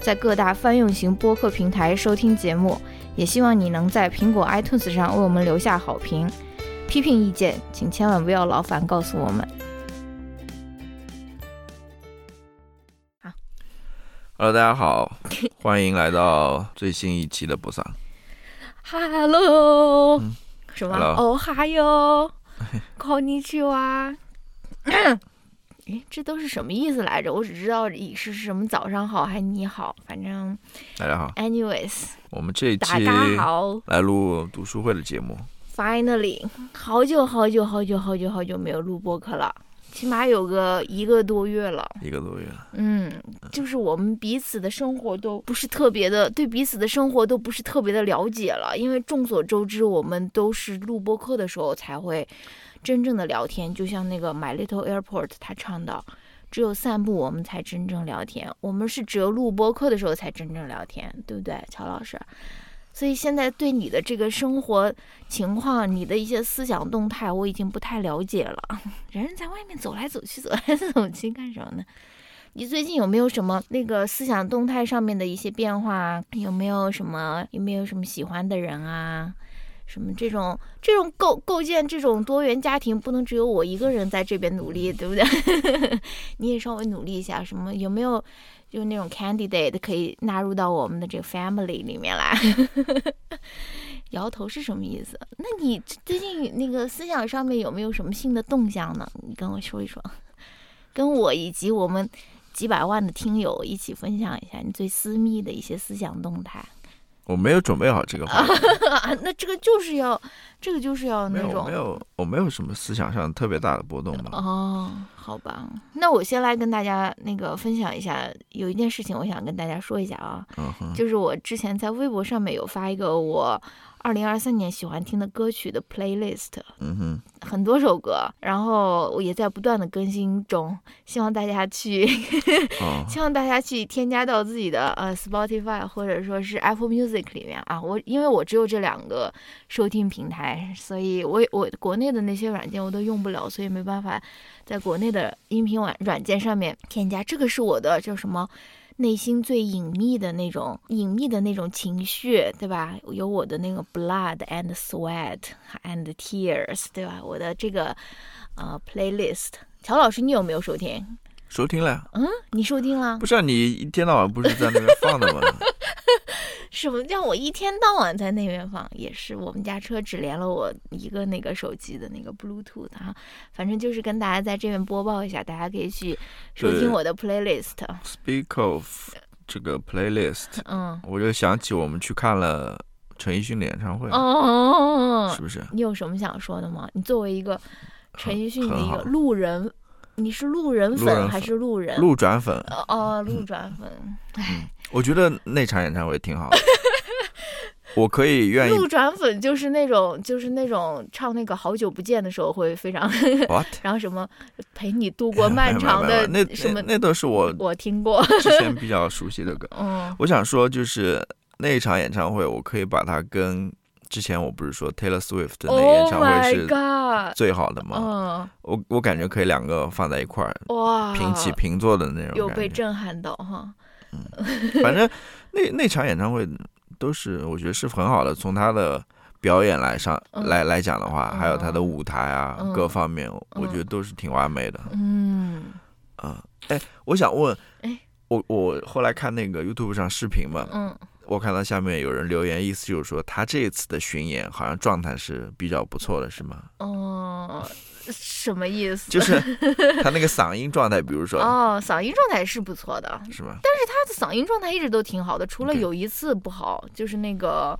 在各大泛用型播客平台收听节目。也希望你能在苹果 iTunes 上为我们留下好评。批评意见，请千万不要劳烦告诉我们。 Hello，大家好，欢迎来到最新一期的不丧。 Hello，、嗯什么？ Hello 哦哈哟，こんにちは。 诶，这都是什么意思来着？我只知道以是什么早上好，还你好，反正大家好，anyways，我们这一大期家好来录读书会的节目。，finally，好久好久好久好久好久没有录播客了，起码有个一个多月了。一个多月了，嗯，就是我们彼此的生活都不是特别的，对彼此的生活都不是特别的了解了。因为众所周知，我们都是录播课的时候才会真正的聊天，就像那个 My Little Airport 他唱的，只有散步我们才真正聊天，我们是只有录播课的时候才真正聊天，对不对，乔老师？所以现在对你的这个生活情况，你的一些思想动态，我已经不太了解了。人在外面走来走去，走来走去干什么呢？你最近有没有什么那个思想动态上面的一些变化？有没有什么有没有什么喜欢的人啊？什么这种这种构构建这种多元家庭，不能只有我一个人在这边努力，对不对？你也稍微努力一下，什么有没有就那种 candidate 可以纳入到我们的这个 family 里面来？摇头是什么意思？那你最近那个思想上面有没有什么新的动向呢？你跟我说一说，跟我以及我们几百万的听友一起分享一下你最私密的一些思想动态。我没有准备好这个话题，那这个就是要，这个就是要没有，我那种没有，我没有什么思想上特别大的波动吧。哦，好吧，那我先来跟大家那个分享一下，有一件事情我想跟大家说一下啊，就是我之前在微博上面有发一个我二零二三年喜欢听的歌曲的 playlist，嗯哼，很多首歌，然后我也在不断的更新中，希望大家去，哦，希望大家去添加到自己的呃 Spotify 或者说是 Apple Music 里面啊。我因为我只有这两个收听平台，所以我我国内的那些软件我都用不了，所以没办法在国内的音频软软件上面添加。这个是我的叫什么？内心最隐秘的那种隐秘的那种情绪，对吧？有我的那个 blood and sweat and tears，对吧？我的这个呃 playlist。乔老师，你有没有收听？收听了。嗯，你收听了不？是啊，你一天到晚不是在那边放的吗？什么叫我一天到晚在那边放？也是我们家车只连了我一个那个手机的那个 Bluetooth 啊，反正就是跟大家在这边播报一下，大家可以去收听我的 playlist。Speak of 这个 playlist，嗯，我就想起我们去看了陈奕迅的演唱会，哦是，不是？你有什么想说的吗？你作为一个陈奕迅的一个路人，你是路人粉还是路人？路转粉，哦哦，路转粉，我觉得那场演唱会挺好的，我可以愿意路转粉就是那种就是那种唱那个好久不见的时候会非常，what 然后什么陪你度过漫 长的没有没有没有什么那那都是我我听过，之前比较熟悉的歌。嗯我想说，就是那一场演唱会，我可以把它跟之前我不是说 Taylor Swift 的那个演，Oh 唱会是最好的吗？嗯，我我感觉可以两个放在一块儿哇，平起平坐的那种有被。震撼到哈，反正那那场演唱会都是我觉得是很好的，从他的。表演来上嗯来来讲的话，嗯还有他的舞台啊，嗯各方面，我觉得都是挺完美的。嗯，啊，哎，我想问，哎，我我后来看那个 YouTube 上视频嘛，嗯，我看到下面有人留言，意思就是说他这次的巡演好像状态是比较不错的，是吗？哦，什么意思？就是他那个嗓音状态，比如说，哦，嗓音状态是不错的，是吧？但是他的嗓音状态一直都挺好的，除了有一次不好，就是那个。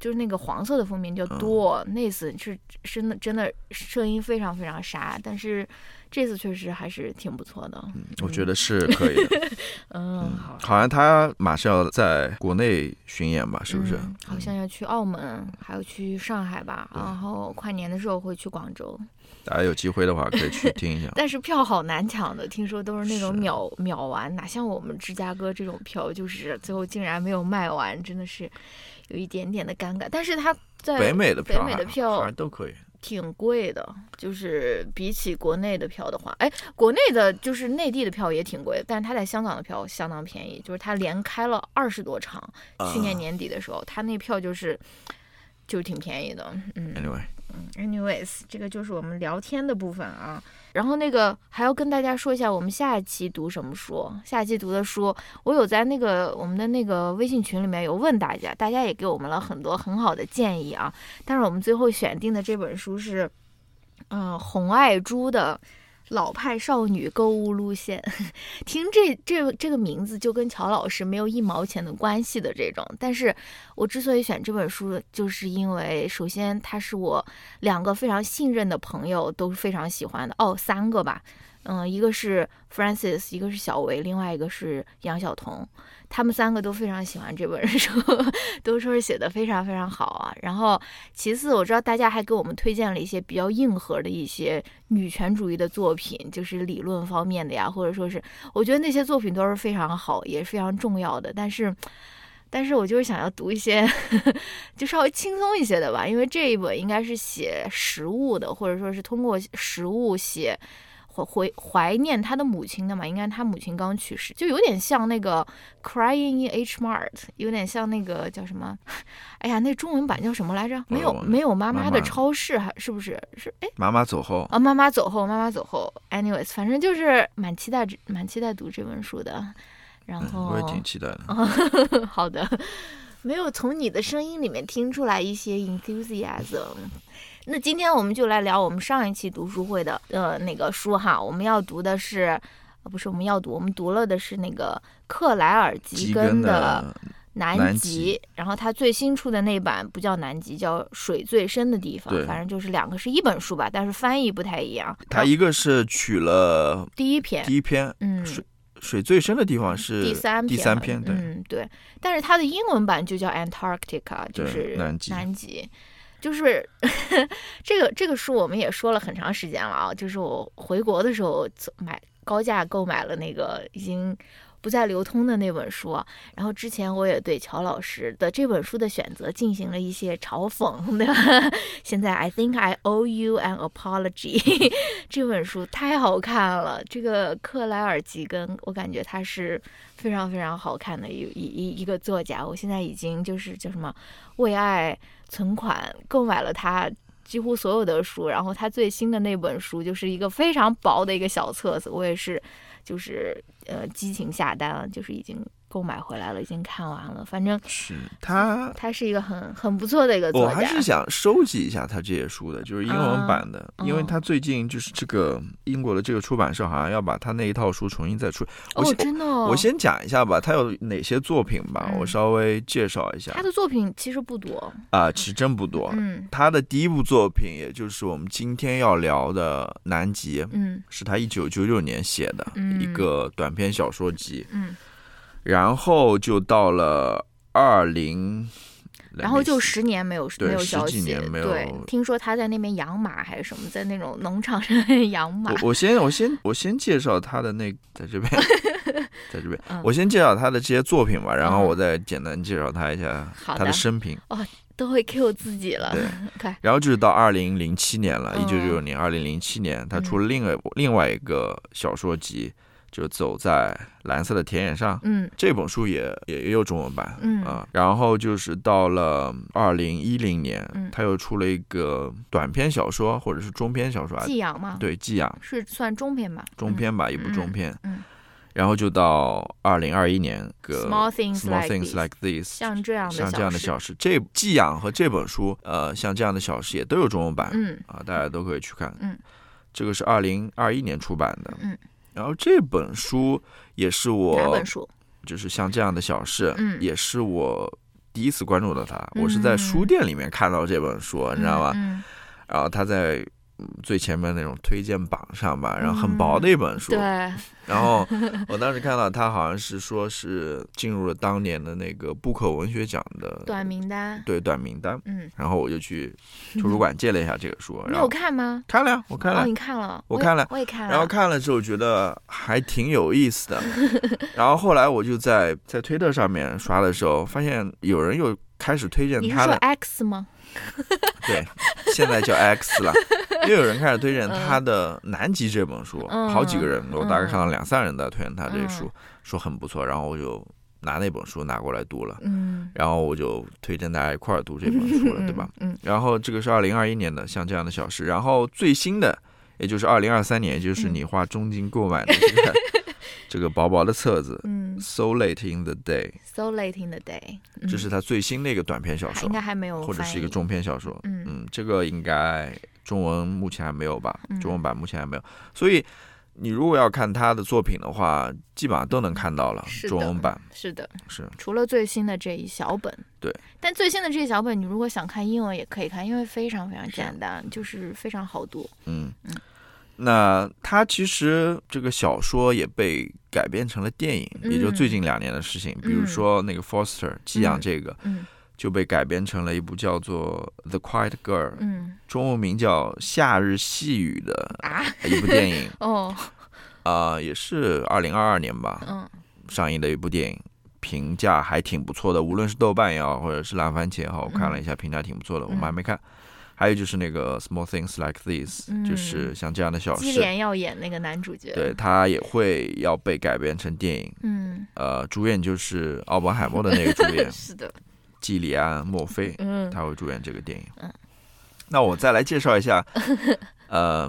就是那个黄色的封面叫嗯多，那次是真的真的声音非常非常沙，但是这次确实还是挺不错的。嗯，我觉得是可以的。嗯，好，好像他马上要在国内巡演吧？是不是？嗯好像要去澳门，还有去上海吧，然后跨年的时候会去广州。大家有机会的话可以去 听一下。但是票好难抢的，听说都是那种秒秒完，哪像我们芝加哥这种票，就是最后竟然没有卖完，真的是有一点点的尴尬。但是他在北美的票北美的票好像都可以。挺贵的，就是比起国内的票的话，哎，国内的就是内地的票也挺贵，但是他在香港的票相当便宜，就是他连开了二十多场，去年啊年底的时候，他那票就是就是挺便宜的，嗯。Anyway，Anyways，这个就是我们聊天的部分啊。然后那个还要跟大家说一下，我们下一期读什么书？下一期读的书，我有在那个我们的那个微信群里面有问大家，大家也给我们了很多很好的建议啊。但是我们最后选定的这本书是，嗯、洪爱珠的。老派少女购物路线，听这这这个名字就跟乔老师没有一毛钱的关系的这种，但是我之所以选这本书，就是因为首先它是我两个非常信任的朋友都非常喜欢的哦，三个吧，嗯，一个是 Francis，一个是小维，另外一个是杨晓彤，他们三个都非常喜欢这本书，都说是写的非常非常好啊。然后其次，我知道大家还给我们推荐了一些比较硬核的一些女权主义的作品，就是理论方面的呀，或者说是我觉得那些作品都是非常好，也是非常重要的，但是。但是我就是想要读一些 就稍微轻松一些的吧，因为这一本应该是写食物的，或者说是通过食物写怀怀怀念他的母亲的嘛，应该他母亲刚去世，就有点像那个 Crying in H Mart，有点像那个叫什么？哎呀，那中文版叫什么来着？没有没有妈妈的超市，还是不是？是哎妈妈走后，啊，妈妈走后，妈妈走后。Anyways，反正就是蛮期待这蛮期待读这本书的。然嗯，后我也挺期待的。好的，没有从你的声音里面听出来一些 enthusiasm。那今天我们就来聊我们上一期读书会的呃那个书哈，我们要读的是。呃不是，我们要读，我们读了的是那个克莱尔吉吉根的的《南南极极》，然后他最新出的那版不叫《南极》，叫《水最深的地方》，反正就是两个是一本书吧，但是翻译不太一样。他一个是取了第一篇，第一篇嗯，水水最深的地方是第三第篇了三篇，对，嗯对，但是它的英文版就叫 Antarctica，就是南极南极。就是 这个这个书我们也说了很长时间了啊，就是我回国的时候买高价购买了那个已经不再流通的那本书，然后之前我也对乔老师的这本书的选择进行了一些嘲讽，对吧？现在 I think I owe you an apology。这本书太好看了，这个克莱尔吉根，我感觉他是非常非常好看的一一一一个作家。我现在已经就是叫什么为爱存款购买了他几乎所有的书，然后他最新的那本书就是一个非常薄的一个小册子，我也是就是呃激情下单了，就是已经购买回来了，已经看完了。反正是他。他是一个很很不错的一个作家。我还是想收集一下他这些书的，就是英文版的，因为他最近就是这个英国的这个出版社好像要把他那一套书重新再出。我真的、哦，我先讲一下吧，他有哪些作品吧，嗯我稍微介绍一下他的作品其实不多，啊、其实真不多。嗯他的第一部作品，也就是我们今天要聊的《南极》，嗯是他一九九九年写的嗯一个短篇小说集，嗯，然后就到了二零，然后就十年没有对没有消息，十几年没有对，听说他在那边养马还是什么，在那种农场上养马，我我先我先我先介绍他的那在这边，在这边，嗯。我先介绍他的这些作品吧，然后嗯。我再简单介绍他一下他的生平。哦都会 Q 自己了对，快，然后就是到二零零七年了，一九九九嗯年，二零零七年，他出了另外另外一个小说集，就走在蓝色的田野上。嗯。这本书也也也有中文版，嗯。啊，然后就是到了二零一零年嗯，他又出了一个短篇小说或者是中篇小说啊，寄养吗，，对，寄养是算中篇吧，中篇吧，一部中嗯篇，嗯。然后就到二零二一年个 Small things Small like things like this，像这样的像这样的小事，这寄养和这本书，呃，像这样的小事也都有中文版，嗯。啊，大家都可以去看。嗯，这个是二零二一年出版的。嗯，然后这本书也是哪我本，书？就是像这样的小事，嗯也是我第一次关注到他。我是在书店里面看到这本书，你知道吗？嗯然后他在最前面那种推荐榜上吧，然后很薄的一本书。对，然后我当时看到他好像是说是进入了当年的那个布克文学奖的短名单。对短名单。嗯，然后我就去图书馆借了一下这个书。你有看吗？看了呀，我看了。哦，你看了？我看了，我也看了。然后看了之后觉得还挺有意思的。然后后来我就在在推特上面刷的时候，发现有人又开始推荐他的 X 吗？对，现在叫 X 了。又有人开始推荐他的《南极》这本书，好几个人，我大概看到两三人在推荐他这书，说很不错。然后我就拿那本书拿过来读了，嗯，然后我就推荐大家一块儿读这本书了，对吧？嗯。然后这个是二零二一年的，像这样的小事。然后最新的，也就是二零二三年，就是你花重金购买的这个这个薄薄的册子，嗯，So late in the day，So late in the day，这是他最新的一个短篇小说，应该还没有，或者是一个中篇小说，嗯嗯，这个应该。中文目前还没有吧？嗯中文版目前还没有，所以你如果要看他的作品的话，基本上都能看到了。中文版是的，是除了最新的这一小本。对，但最新的这一小本，你如果想看英文也可以看，因为非常非常简单，就是非常好读。嗯嗯，那他其实这个小说也被改编成了电影，也就最近两年的事情。比如说那个 Foster 寄养这个，嗯。就被改编成了一部叫做《The Quiet Girl》，嗯，中文名叫《夏日细雨》的一部电影。哦，啊，也是二零二二年吧，嗯，上映的一部电影，评价还挺不错的。无论是豆瓣也好，或者是烂番茄也好，我看了一下，评价挺不错的。我们还没看。还有就是那个《Small Things Like This》，就是像这样的小事。基连要演那个男主角，对他也会要被改编成电影。嗯，呃，主演就是奥本海默的那个主演。是的。基里安·墨菲，嗯，他会主演这个电影。嗯，那我再来介绍一下，呃，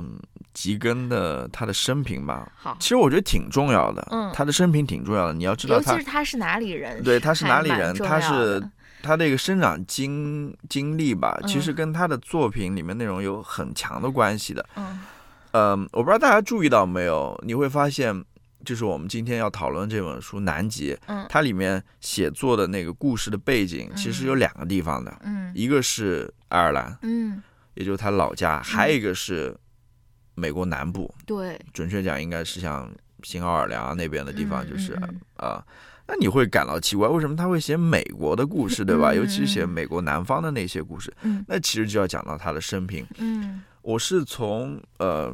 吉根的他的生平吧。好，其实我觉得挺重要的。嗯，他的生平挺重要的。你要知道，尤其是他是哪里人？对，他是哪里人？他是他这个生长经经历吧，其实跟他的作品里面内容有很强的关系的。嗯，呃，我不知道大家注意到没有，你会发现。就是我们今天要讨论这本书《南极》，嗯，它里面写作的那个故事的背景，其实有两个地方的，嗯，一个是爱尔兰，嗯，也就是他老家，还有一个是美国南部，对，准确讲应该是像新奥尔良那边的地方，就是嗯啊，那你会感到奇怪，为什么他会写美国的故事，对吧？尤其是写美国南方的那些故事，嗯，那其实就要讲到他的生平，嗯，我是从呃。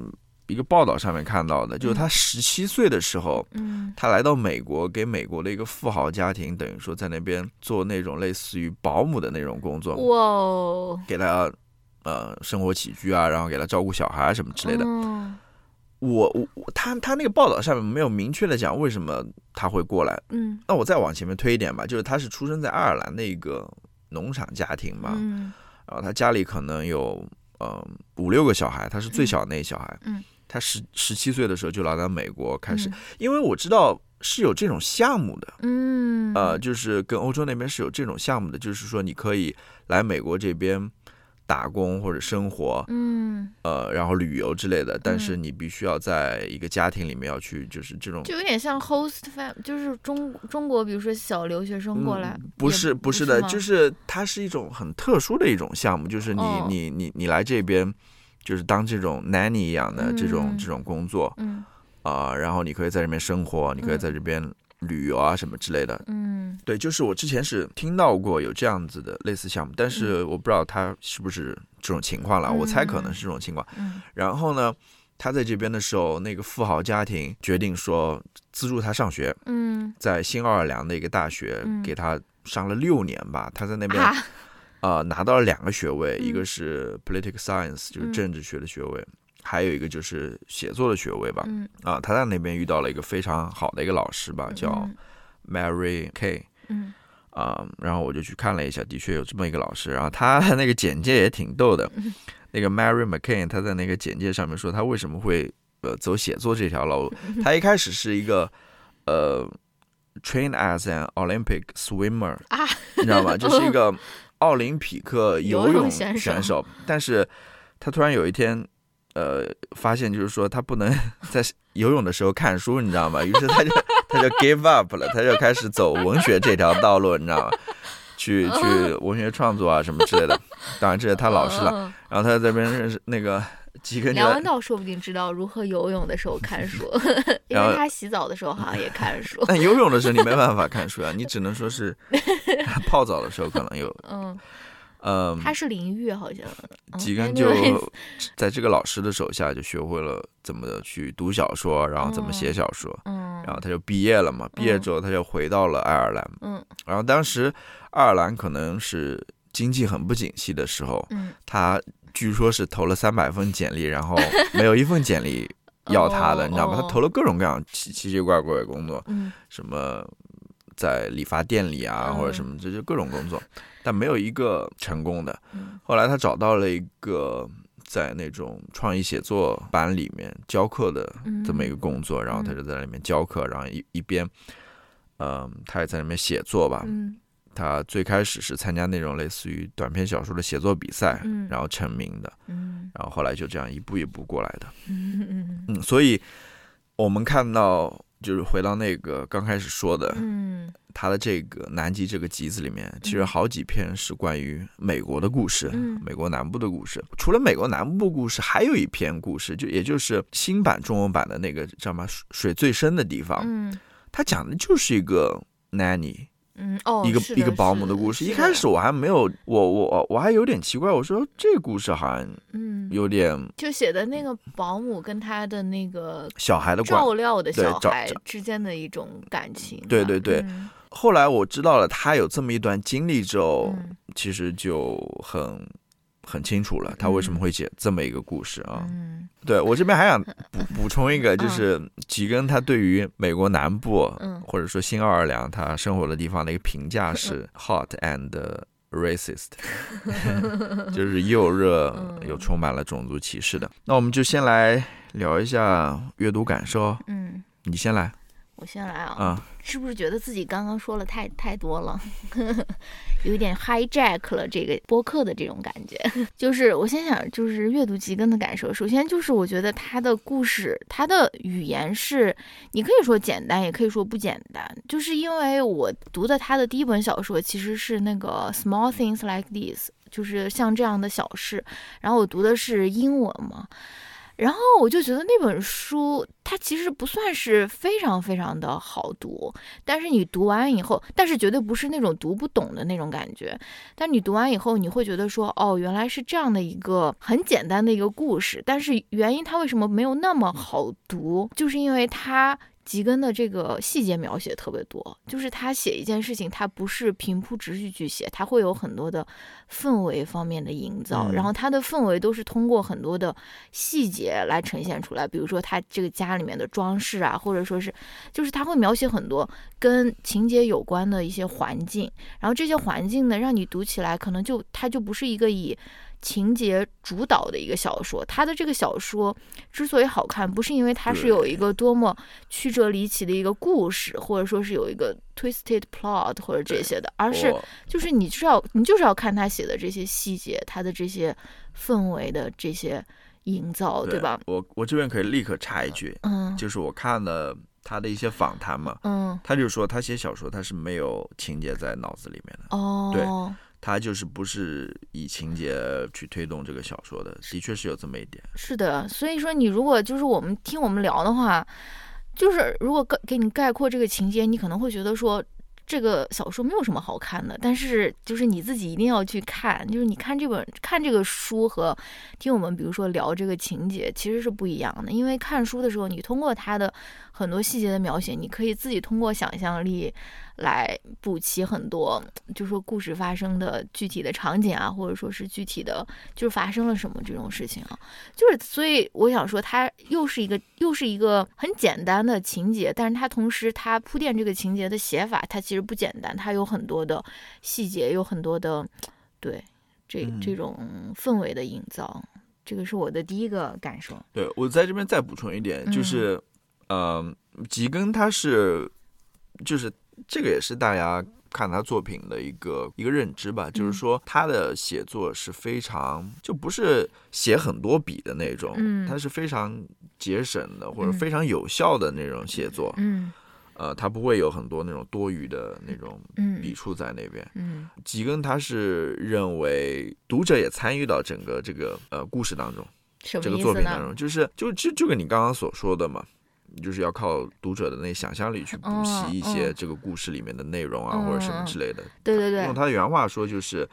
一个报道上面看到的，就是他十七岁的时候，嗯，他来到美国，给美国的一个富豪家庭，等于说在那边做那种类似于保姆的那种工作，哇，给他呃生活起居啊，然后给他照顾小孩什么之类的。嗯、我我他他那个报道上面没有明确的讲为什么他会过来，嗯，那我再往前面推一点吧，就是他是出生在爱尔兰的一个农场家庭嘛，嗯，然后他家里可能有呃五六个小孩，他是最小的那小孩，嗯。他十十七岁的时候就来到美国开始，因为我知道是有这种项目的，嗯，呃，就是跟欧洲那边是有这种项目的，就是说你可以来美国这边打工或者生活，嗯，呃，然后旅游之类的，但是你必须要在一个家庭里面要去，就是这种，就有点像 host fam，就是中中国，比如说小留学生过来，不是不是的，就？是它是一种很特殊的一种项目，就是你你你你来这边。就是当这种 nanny 一样的这种这种工作，嗯，啊，然后你可以在这边生活，你可以在这边旅游啊什么之类的，嗯，对，就是我之前是听到过有这样子的类似项目，但是我不知道他是不是这种情况了，我猜可能是这种情况。嗯，然后呢，他在这边的时候，那个富豪家庭决定说资助他上学，嗯，在新奥尔良的一个大学给他上了六年吧，他在那边。啊，拿到了两个学位，一个是 political science，就是政治学的学位，还有一个就是写作的学位吧。啊，他在那边遇到了一个非常好的一个老师吧，叫 Mary K。嗯。啊，然后我就去看了一下，的确有这么一个老师。然后他那个简介也挺逗的。那个 Mary McCain，他在那个简介上面说，他为什么会呃走写作这条路？他一开始是一个呃 train as an Olympic swimmer，啊，你知道吗？就是一个。奥林匹克游泳选手，但是他突然有一天，呃，发现就是说他不能 在游泳的时候看书，你知道吗？于是他就他就 give up 了，他就开始走文学这条道路，你知道吗？去去文学创作啊什么之类的。当然这是他老师了。然后他在这边认识那个几个梁文道说不定知道如何游泳的时候看书，因为他洗澡的时候好像也看书。但游泳的时候你没办法看书啊，你只能说是泡澡的时候可能有。嗯。嗯，他是淋浴，好像吉根就 在这个老师的手下就学会了怎么去读小说，然后怎么写小说，嗯，然后他就毕业了嘛。毕业之后他就回到了爱尔兰，嗯，然后当时爱尔兰可能是经济很不景气的时候，嗯，他据说是投了三百份简历，然后没有一份简历 要他的，你知道吗？他投了各种各样奇奇奇怪怪的工作，嗯，什么在理发店里啊，或者什么，这就各种工作。但没有一个成功的。后来他找到了一个在那种创意写作班里面教课的这么一个工作，然后他就在里面教课，然后一一边，嗯，他也在里面写作吧。他最开始是参加那种类似于短篇小说的写作比赛，然后成名的。然后后来就这样一步一步过来的。嗯，所以我们看到。就是回到那个刚开始说的，嗯，他的这个南极这个集子里面，其实好几篇是关于美国的故事，美国南部的故事。除了美国南部故事，还有一篇故事，就也就是新版中文版的那个叫什么水最深的地方，嗯，他讲的就是一个 nanny。嗯哦，一个一个保姆的故事。一开始我还没有，我我我还有点奇怪，我说这故事好像嗯有点，就写的那个保姆跟他的那个小孩的照料的小孩之间的一种感情。对对对，后来我知道了他有这么一段经历之后，其实就很。很清楚了，他为什么会写这么一个故事啊？嗯，对我这边还想补 补充一个，就是吉根他对于美国南部，或者说新奥尔良他生活的地方的一个评价是 hot and racist，就是又热又充满了种族歧视的。那我们就先来聊一下阅读感受。嗯，你先来。我先来啊，是不是觉得自己刚刚说了太太多了，有一点 hijack 了这个播客的这种感觉？就是我先想，就是阅读吉根的感受。首先就是我觉得他的故事，他的语言是，你可以说简单，也可以说不简单。就是因为我读的他的第一本小说其实是那个 Small Things Like This，就是像这样的小事。然后我读的是英文嘛。然后我就觉得那本书它其实不算是非常非常的好读，但是你读完以后，但是绝对不是那种读不懂的那种感觉。但你读完以后，你会觉得说，哦，原来是这样的一个很简单的一个故事。但是原因它为什么没有那么好读，就是因为它。吉根的这个细节描写特别多，就是他写一件事情，他不是平铺直叙去写，他会有很多的氛围方面的营造，然后他的氛围都是通过很多的细节来呈现出来，比如说他这个家里面的装饰啊，或者说是，就是他会描写很多跟情节有关的一些环境，然后这些环境呢，让你读起来可能就它就不是一个以。情节主导的一个小说，他的这个小说之所以好看，不是因为它是有一个多么曲折离奇的一个故事，或者说是有一个 twisted plot 或者这些的，而是就是你就是要你就是要看他写的这些细节，他的这些氛围的这些营造，对吧？我我这边可以立刻插一句，嗯，就是我看了他的一些访谈嘛，嗯，他就说他写小说他是没有情节在脑子里面的，哦，对。他就是不是以情节去推动这个小说的，的确是有这么一点。是的，所以说你如果就是我们听我们聊的话，就是如果给给你概括这个情节，你可能会觉得说。这个小说没有什么好看的，但是就是你自己一定要去看，就是你看这本看这个书和听我们比如说聊这个情节其实是不一样的，因为看书的时候，你通过它的很多细节的描写，你可以自己通过想象力来补齐很多，就说故事发生的具体的场景啊，或者说是具体的就是发生了什么这种事情啊，就是所以我想说，它又是一个又是一个很简单的情节，但是它同时它铺垫这个情节的写法，它其实。不简单，它有很多的细节，有很多的对这这种氛围的营造，这个是我的第一个感受。对我在这边再补充一点，就是，嗯，吉根他是，就是这个也是大家看他作品的一个一个认知吧，就是说他的写作是非常就不是写很多笔的那种，嗯，他是非常节省的或者非常有效的那种写作，嗯。呃，他不会有很多那种多余的那种笔触在那边。嗯，吉根他是认为读者也参与到整个这个呃故事当中。这个作品当中，就是就就就跟你刚刚所说的嘛，就是要靠读者的那想象力去补习一些这个故事里面的内容啊，或者什么之类的。对对对，用他的原话说就是。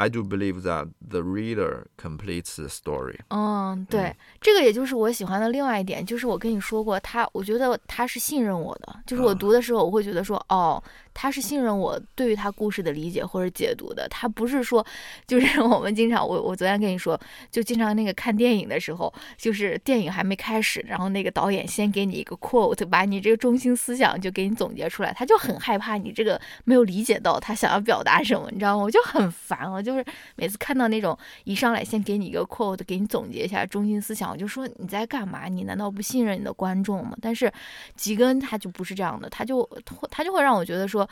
I do believe that the reader completes the story。嗯，对，这个也就是我喜欢的另外一点，就是我跟你说过，他，我觉得他是信任我的，就是我读的时候，我会觉得说，哦。他是信任我对于他故事的理解或者解读的，他不是说，就是 我们经常，我我昨天跟你说，就经常那个看电影的时候，就是电影还没开始，然后那个导演先给你一个 quote，把你这个中心思想就给你总结出来，他就很害怕你这个没有理解到他想要表达什么，你知道吗？我就很烦，我就是每次看到那种一上来先给你一个 quote，给你总结一下中心思想，我就说你在干嘛？你难道不信任你的观众吗？但是吉根他就不是这样的，他就他就会让我觉得说。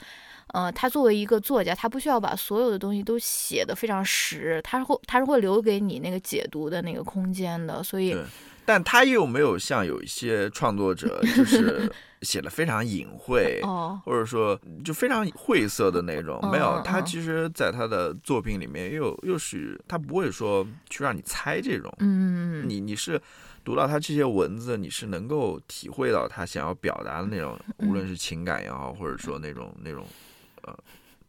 呃，他作为一个作家，他不需要把所有的东西都写得非常实，他是会他是会留给你那个解读的那个空间的。所以，但他又没有像有一些创作者，就是 写的非常隐晦，或者说就非常晦涩的那种。没有，他其实在他的作品里面又又是他不会说去让你猜这种。嗯，你你是读到他这些文字，你是能够体会到他想要表达的那种，无论是情感也好，或者说那种那种。呃，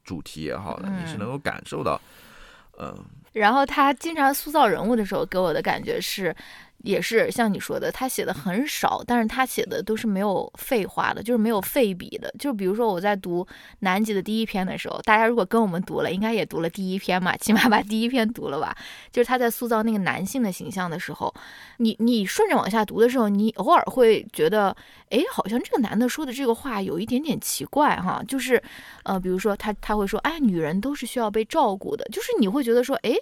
主题也好的，你是能够感受到，嗯。然后他经常塑造人物的时候，给我的感觉是。也是像你说的，他写的很少，但是他写的都是没有废话的，就是没有废笔的。就比如说我在读南极的第一篇的时候，大家如果跟我们读了，应该也读了第一篇嘛，起码把第一篇读了吧。就是他在塑造那个男性的形象的时候，你你顺着往下读的时候，你偶尔会觉得，哎，好像这个男的说的这个话有一点点奇怪哈。就是，呃，比如说他他会说，哎，女人都是需要被照顾的，就是你会觉得说，哎。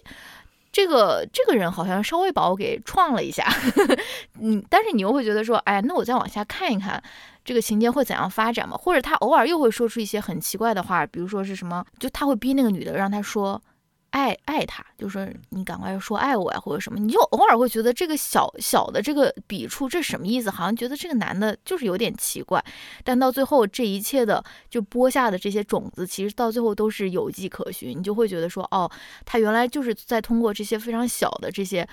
这个这个人好像稍微把我给创了一下，嗯，但是你又会觉得说，哎，那我再往下看一看，这个情节会怎样发展嘛？或者他偶尔又会说出一些很奇怪的话，比如说是什么，就他会逼那个女的让他说。爱爱他，就说你赶快说爱我呀，或者什么，你就偶尔会觉得这个小小的这个笔触，这什么意思？好像觉得这个男的就是有点奇怪，但到最后这一切的就播下的这些种子，其实到最后都是有迹可循，你就会觉得说，哦，他原来就是在通过这些非常小的这些。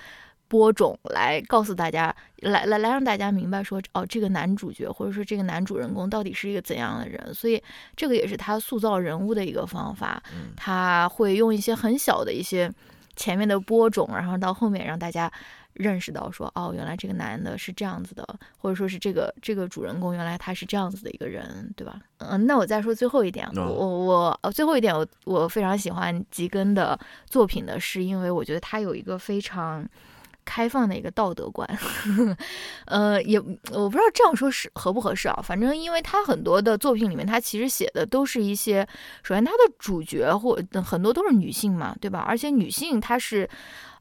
播种来告诉大家，来来来让大家明白说，哦，这个男主角或者说这个男主人公到底是一个怎样的人，所以这个也是他塑造人物的一个方法。他会用一些很小的一些前面的播种，然后到后面让大家认识到说，哦，原来这个男的是这样子的，或者说是这个这个主人公原来他是这样子的一个人，对吧？嗯，那我再说最后一点，我我我最后一点，我我非常喜欢吉根的作品的是，因为我觉得他有一个非常。开放的一个道德观，呃，也我不知道这样说是合不合适啊。反正，因为他很多的作品里面，他其实写的都是一些，首先他的主角或很多都是女性嘛，对吧？而且女性她是。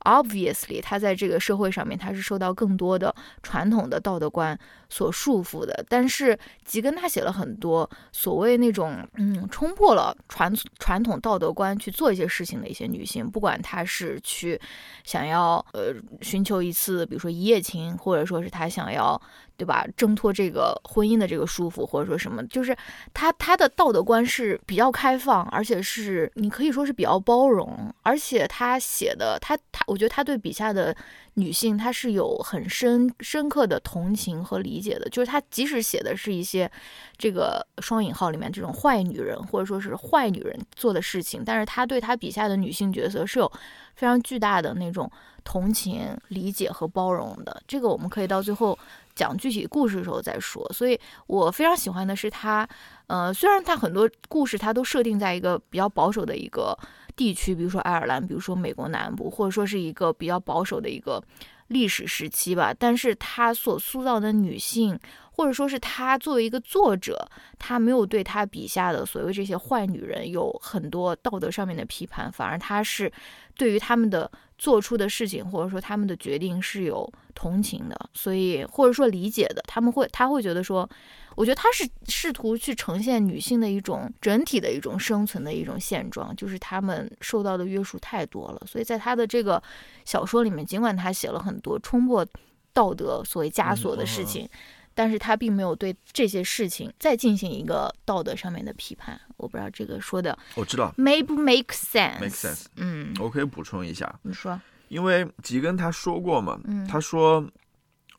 Obviously，他在这个社会上面，他是受到更多的传统的道德观所束缚的。但是吉根他写了很多所谓那种，嗯，冲破了传传统道德观去做一些事情的一些女性，不管她是去想要呃寻求一次，比如说一夜情，或者说是她想要。对吧？挣脱这个婚姻的这个束缚，或者说什么，就是他他的道德观是比较开放，而且是你可以说是比较包容，而且他写的他他，我觉得他对笔下的女性他是有很深深刻的同情和理解的，就是他即使写的是一些这个双引号里面这种坏女人或者说是坏女人做的事情，但是他对他笔下的女性角色是有非常巨大的那种同情、理解和包容的。这个我们可以到最后。讲具体故事的时候再说，所以我非常喜欢的是他，呃，虽然他很多故事他都设定在一个比较保守的一个地区，比如说爱尔兰，比如说美国南部，或者说是一个比较保守的一个历史时期吧，但是他所塑造的女性，或者说是他作为一个作者，他没有对他笔下的所谓这些坏女人有很多道德上面的批判，反而他是对于他们的。做出的事情，或者说他们的决定是有同情的，所以或者说理解的，他们会他会觉得说，我觉得他是试图去呈现女性的一种整体的一种生存的一种现状，就是他们受到的约束太多了，所以在他的这个小说里面，尽管他写了很多冲破道德所谓枷锁的事情。但是他并没有对这些事情再进行一个道德上面的批判，我不知道这个说的我知道，make 不 make sense？make sense。嗯，我可以补充一下，你说，因为吉根他说过嘛，他说。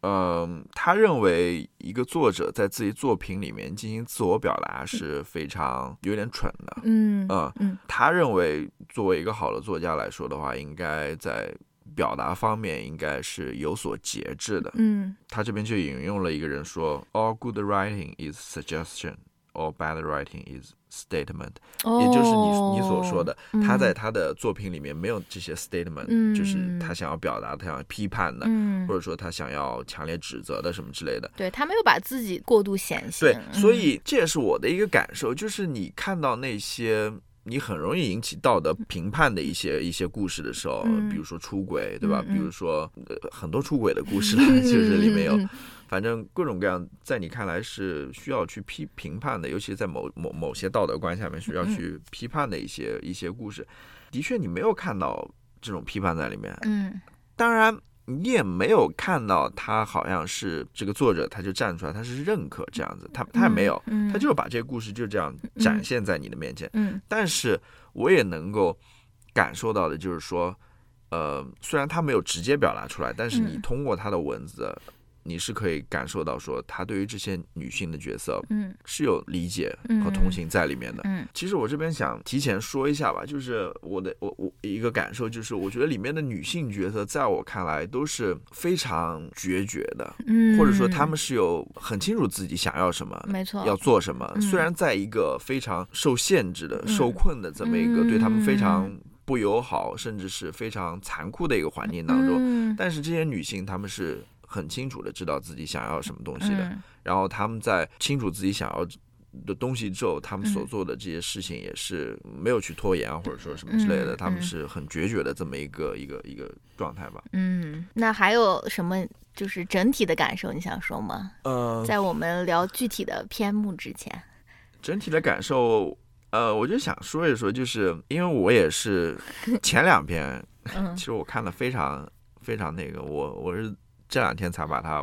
嗯，他认为一个作者在自己作品里面进行自我表达是非常有点蠢的。嗯嗯，他认为作为一个好的作家来说的话，应该在表达方面应该是有所节制的。嗯，他这边就引用了一个人说：“All good writing is suggestion, all bad writing is。” statement，也就是你你所说的，他在他的作品里面没有这些 statement，就是他想要表达、他想要批判的，或者说他想要强烈指责的什么之类的。对他没有把自己过度显现。对，所以这也是我的一个感受，就是你看到那些你很容易引起道德评判的一些一些故事的时候，比如说出轨，对吧？比如说很多出轨的故事，就是里面有。反正各种各样，在你看来是需要去批评判的，尤其是在某某某些道德观下面需要去批判的一些一些故事，的确你没有看到这种批判在里面。嗯，当然你也没有看到他好像是这个作者他就站出来，他是认可这样子，他他也没有，他就是把这个故事就这样展现在你的面前。嗯，但是我也能够感受到的就是说，呃，虽然他没有直接表达出来，但是你通过他的文字。你是可以感受到说，他对于这些女性的角色，嗯，是有理解和同情在里面的。嗯，其实我这边想提前说一下吧，就是我的我我一个感受就是，我觉得里面的女性角色，在我看来都是非常决绝的，嗯，或者说他们是有很清楚自己想要什么，没错，要做什么。虽然在一个非常受限制的、受困的这么一个对他们非常不友好，甚至是非常残酷的一个环境当中，但是这些女性她们是。很清楚的知道自己想要什么东西的，然后他们在清楚自己想要的东西之后，他们所做的这些事情也是没有去拖延啊，或者说什么之类的，他们是很决绝的这么一个一个一个状态吧。嗯，那还有什么就是整体的感受你想说吗？呃，在我们聊具体的篇目之前，整体的感受，呃，我就想说一说，就是因为我也是前两篇，其实我看的非常非常那个，我我是。这两天才把它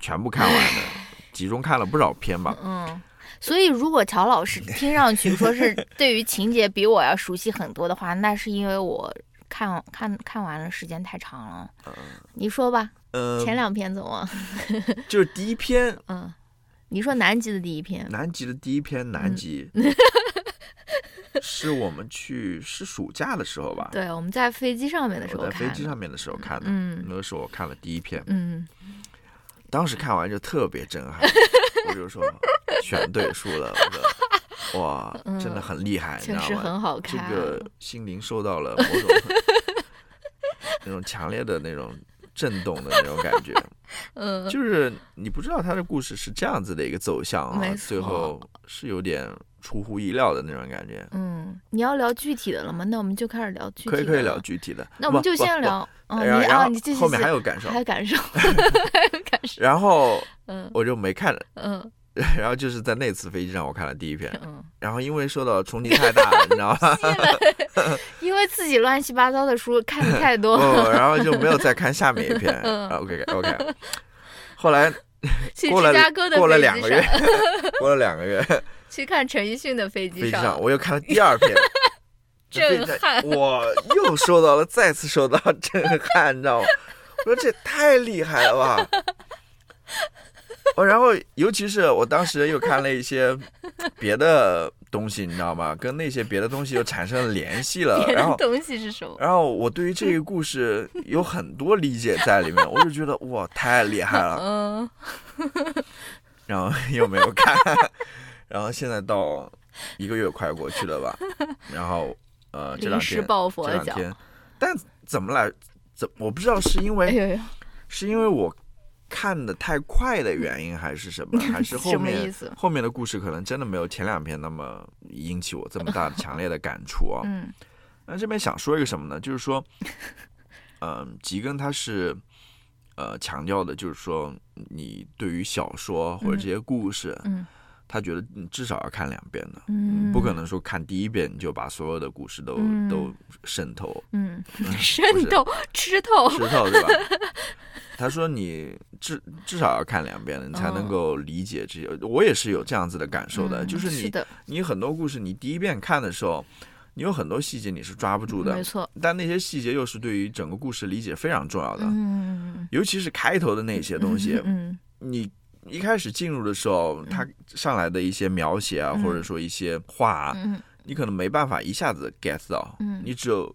全部看完的，集中看了不少篇吧。嗯，所以如果乔老师听上去说是对于情节比我要熟悉很多的话，那是因为我看看看完了时间太长了。嗯，你说吧。嗯，前两篇怎么？就是第一篇。嗯，你说南极的第一篇。南极的第一篇，南极。是我们去是暑假的时候吧？对，我们在飞机上面的时候看。在飞机上面的时候看的，嗯，那个时候我看了第一篇，嗯，当时看完就特别震撼，我就说选对书了，我说哇，真的很厉害，你知道吗？很好看，这个心灵受到了某种 那种强烈的那种震动的那种感觉，嗯，就是你不知道他的故事是这样子的一个走向啊，最后是有点。出乎意料的那种感觉。嗯，你要聊具体的了吗？那我们就开始聊具体。可以可以聊具体的。那我们就先聊。然后你继续。后面还有感受。还有感受。还有感受。然后，嗯，我就没看。嗯。然后就是在那次飞机上，我看了第一篇。嗯。然后因为受到冲击太大了，你知道吗？因为自己乱七八糟的书看的太多。哦，然后就没有再看下面一篇。OK OK。后来过了过了两个月，过了两个月。去看陈奕迅的飞机上，我又看了第二遍，震撼，我又受到了再次受到震撼，你知道吗？我说这太厉害了吧！哦，然后尤其是我当时又看了一些别的东西，你知道吗？跟那些别的东西又产生了联系了。然后东西是什么？然后我对于这个故事有很多理解在里面，我就觉得哇，太厉害了。嗯。然后又没有看。然后现在到一个月快过去了吧，然后呃这两天这两天，但怎么来怎我不知道是因为是因为我看的太快的原因还是什么，还是 后面后面的故事可能真的没有前两篇那么引起我这么大的强烈的感触啊。嗯，那这边想说一个什么呢？就是说，嗯，吉根他是呃强调的，就是说你对于小说或者这些故事，嗯。他觉得你至少要看两遍的，嗯，不可能说看第一遍你就把所有的故事都都渗透，嗯，渗透吃透吃透对吧？他说你至至少要看两遍，你才能够理解这些。我也是有这样子的感受的，就是你你很多故事，你第一遍看的时候，你有很多细节你是抓不住的，没错。但那些细节又是对于整个故事理解非常重要的，嗯，尤其是开头的那些东西，嗯，你一开始进入的时候，他上来的一些描写啊，或者说一些话，嗯，你可能没办法一下子 get 到，嗯，你只有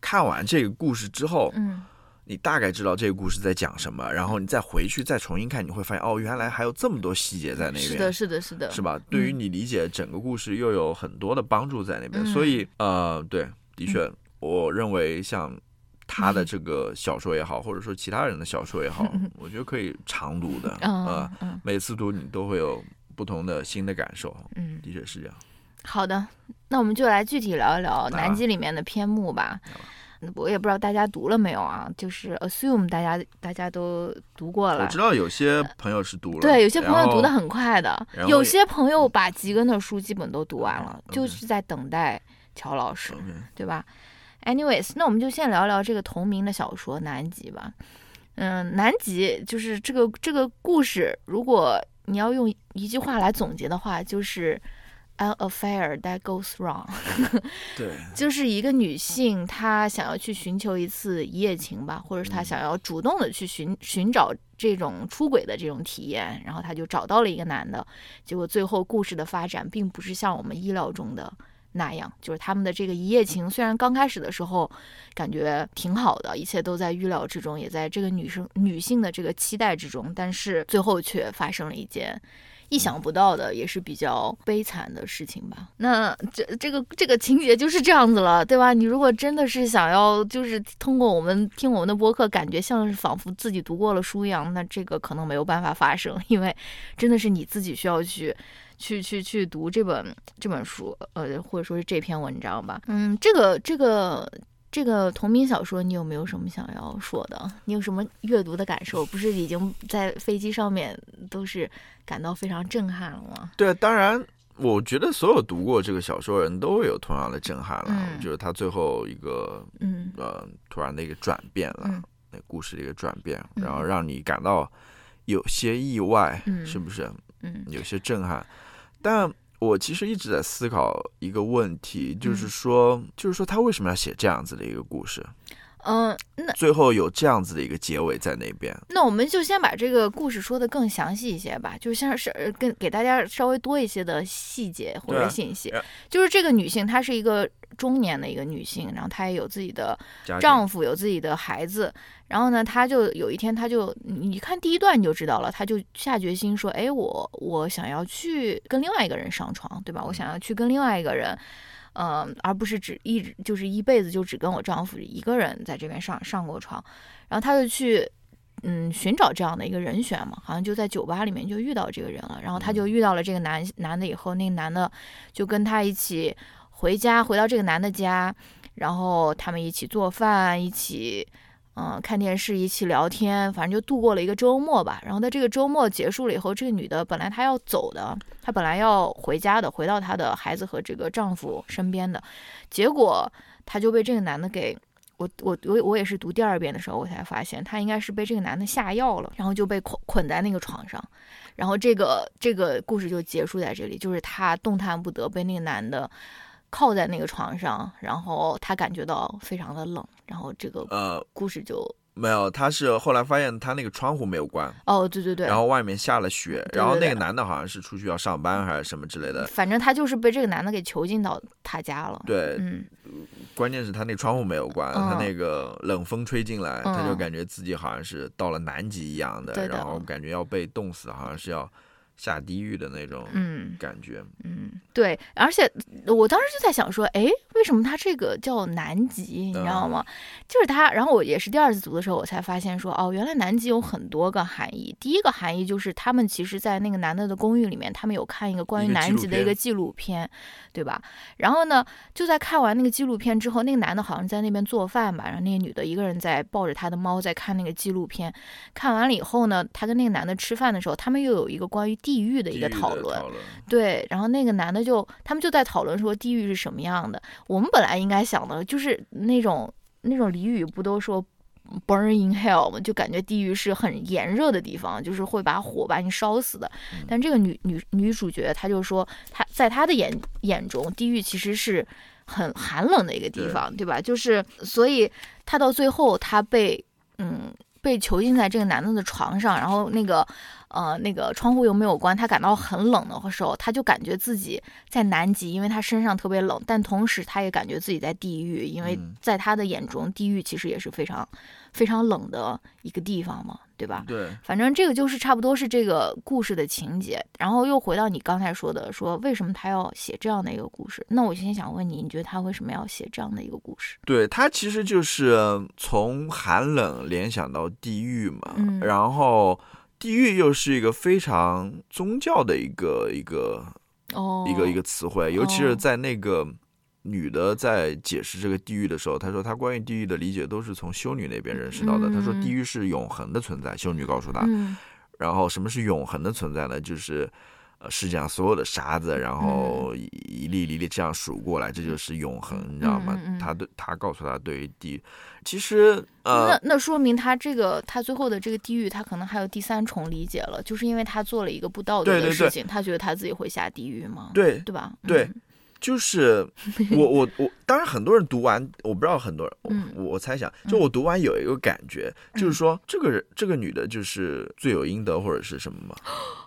看完这个故事之后，嗯。你大概知道这个故事在讲什么，然后你再回去再重新看，你会发现哦，原来还有这么多细节在那边。是的，是的，是的，是吧？对于你理解整个故事又有很多的帮助在那边。所以呃，对，的确，我认为像他的这个小说也好，或者说其他人的小说也好，我觉得可以常读的啊，每次读你都会有不同的新的感受。嗯，的确是这样。好的，那我们就来具体聊一聊南极里面的篇目吧。我也不知道大家读了没有啊，就是《Assume》，大家大家都读过了。我知道有些朋友是读了，对，有些朋友读的很快的，有些朋友把吉根的书基本都读完了，就是在等待乔老师，对吧？Anyways，那我们就先聊聊这个同名的小说《南极》吧。嗯，《南极》就是这个这个故事，如果你要用一句话来总结的话，就是。An affair that goes wrong，对，就是一个女性，她想要去寻求一次一夜情吧，或者是她想要主动的去寻寻找这种出轨的这种体验，然后她就找到了一个男的，结果最后故事的发展并不是像我们意料中的那样，就是他们的这个一夜情虽然刚开始的时候感觉挺好的，一切都在预料之中，也在这个女生女性的这个期待之中，但是最后却发生了一件。意想不到的，也是比较悲惨的事情吧。那这这个这个情节就是这样子了，对吧？你如果真的是想要，就是通过我们听我们的播客，感觉像是仿佛自己读过了书一样，那这个可能没有办法发生，因为真的是你自己需要去去去去读这本这本书，呃，或者说是这篇文章吧。嗯，这个这个。这个同名小说，你有没有什么想要说的？你有什么阅读的感受？不是已经在飞机上面都是感到非常震撼了吗？对，当然，我觉得所有读过这个小说人都会有同样的震撼了。就是他最后一个，嗯，呃，突然的一个转变了，那故事的一个转变，然后让你感到有些意外，是不是？嗯，有些震撼，但。我其实一直在思考一个问题，就是说，就是说他为什么要写这样子的一个故事？嗯，那最后有这样子的一个结尾在那边。那我们就先把这个故事说的更详细一些吧，就像是跟给大家稍微多一些的细节或者信息。就是这个女性，她是一个中年的一个女性，然后她也有自己的丈夫，有自己的孩子。然后呢，她就有一天，她就你看第一段你就知道了，她就下决心说：“哎，我我想要去跟另外一个人上床，对吧？我想要去跟另外一个人。”嗯，而不是只一直就是一辈子就只跟我丈夫一个人在这边上上过床，然后他就去嗯寻找这样的一个人选嘛，好像就在酒吧里面就遇到这个人了，然后他就遇到了这个男男的以后，那个男的就跟他一起回家，回到这个男的家，然后他们一起做饭，一起。嗯，看电视一起聊天，反正就度过了一个周末吧。然后在这个周末结束了以后，这个女的本来她要走的，她本来要回家的，回到她的孩子和这个丈夫身边的，结果她就被这个男的给我我我我也是读第二遍的时候，我才发现她应该是被这个男的下药了，然后就被捆捆在那个床上，然后这个这个故事就结束在这里，就是她动弹不得，被那个男的。靠在那个床上，然后他感觉到非常的冷，然后这个呃故事就没有。他是后来发现他那个窗户没有关。哦，对对对。然后外面下了雪，然后那个男的好像是出去要上班还是什么之类的。反正他就是被这个男的给囚禁到他家了。对，嗯。关键是他那窗户没有关，他那个冷风吹进来，他就感觉自己好像是到了南极一样的，然后感觉要被冻死，好像是要。下地狱的那种感觉，嗯，对，而且我当时就在想说，哎，为什么它这个叫南极，你知道吗？就是它，然后我也是第二次读的时候，我才发现说，哦，原来南极有很多个含义。第一个含义就是他们其实，在那个男的的公寓里面，他们有看一个关于南极的一个纪录片，对吧？然后呢，就在看完那个纪录片之后，那个男的好像在那边做饭吧，然后那个女的一个人在抱着他的猫在看那个纪录片。看完了以后呢，他跟那个男的吃饭的时候，他们又有一个关于。地狱的一个讨论，对，然后那个男的就他们就在讨论说地狱是什么样的。我们本来应该想的就是那种那种俚语不都说 burn in hell 吗？就感觉地狱是很炎热的地方，就是会把火把你烧死的。但这个女女女主角她就说，她在她的眼眼中，地狱其实是很寒冷的一个地方，对吧？就是所以她到最后她被嗯被囚禁在这个男的的床上，然后那个。呃，那个窗户又没有关，他感到很冷的时候，他就感觉自己在南极，因为他身上特别冷，但同时他也感觉自己在地狱，因为在他的眼中，地狱其实也是非常非常冷的一个地方嘛，对吧？对，反正这个就是差不多是这个故事的情节。然后又回到你刚才说的，说为什么他要写这样的一个故事？那我先想问你，你觉得他为什么要写这样的一个故事？对他其实就是从寒冷联想到地狱嘛，然后。地狱又是一个非常宗教的一个一个哦一个一个词汇，尤其是在那个女的在解释这个地狱的时候，她说她关于地狱的理解都是从修女那边认识到的。她说地狱是永恒的存在，修女告诉她。然后什么是永恒的存在呢？就是。呃，世界上所有的沙子，然后一粒一粒这样数过来，这就是永恒，你知道吗？他对他告诉他，对于地，其实呃，那那说明他这个他最后的这个地狱，他可能还有第三重理解了，就是因为他做了一个不道德的事情，他觉得他自己会下地狱吗？对，对吧？对，就是我我我，当然很多人读完，我不知道很多人，我我猜想，就我读完有一个感觉，就是说这个人这个女的就是罪有应得或者是什么吗？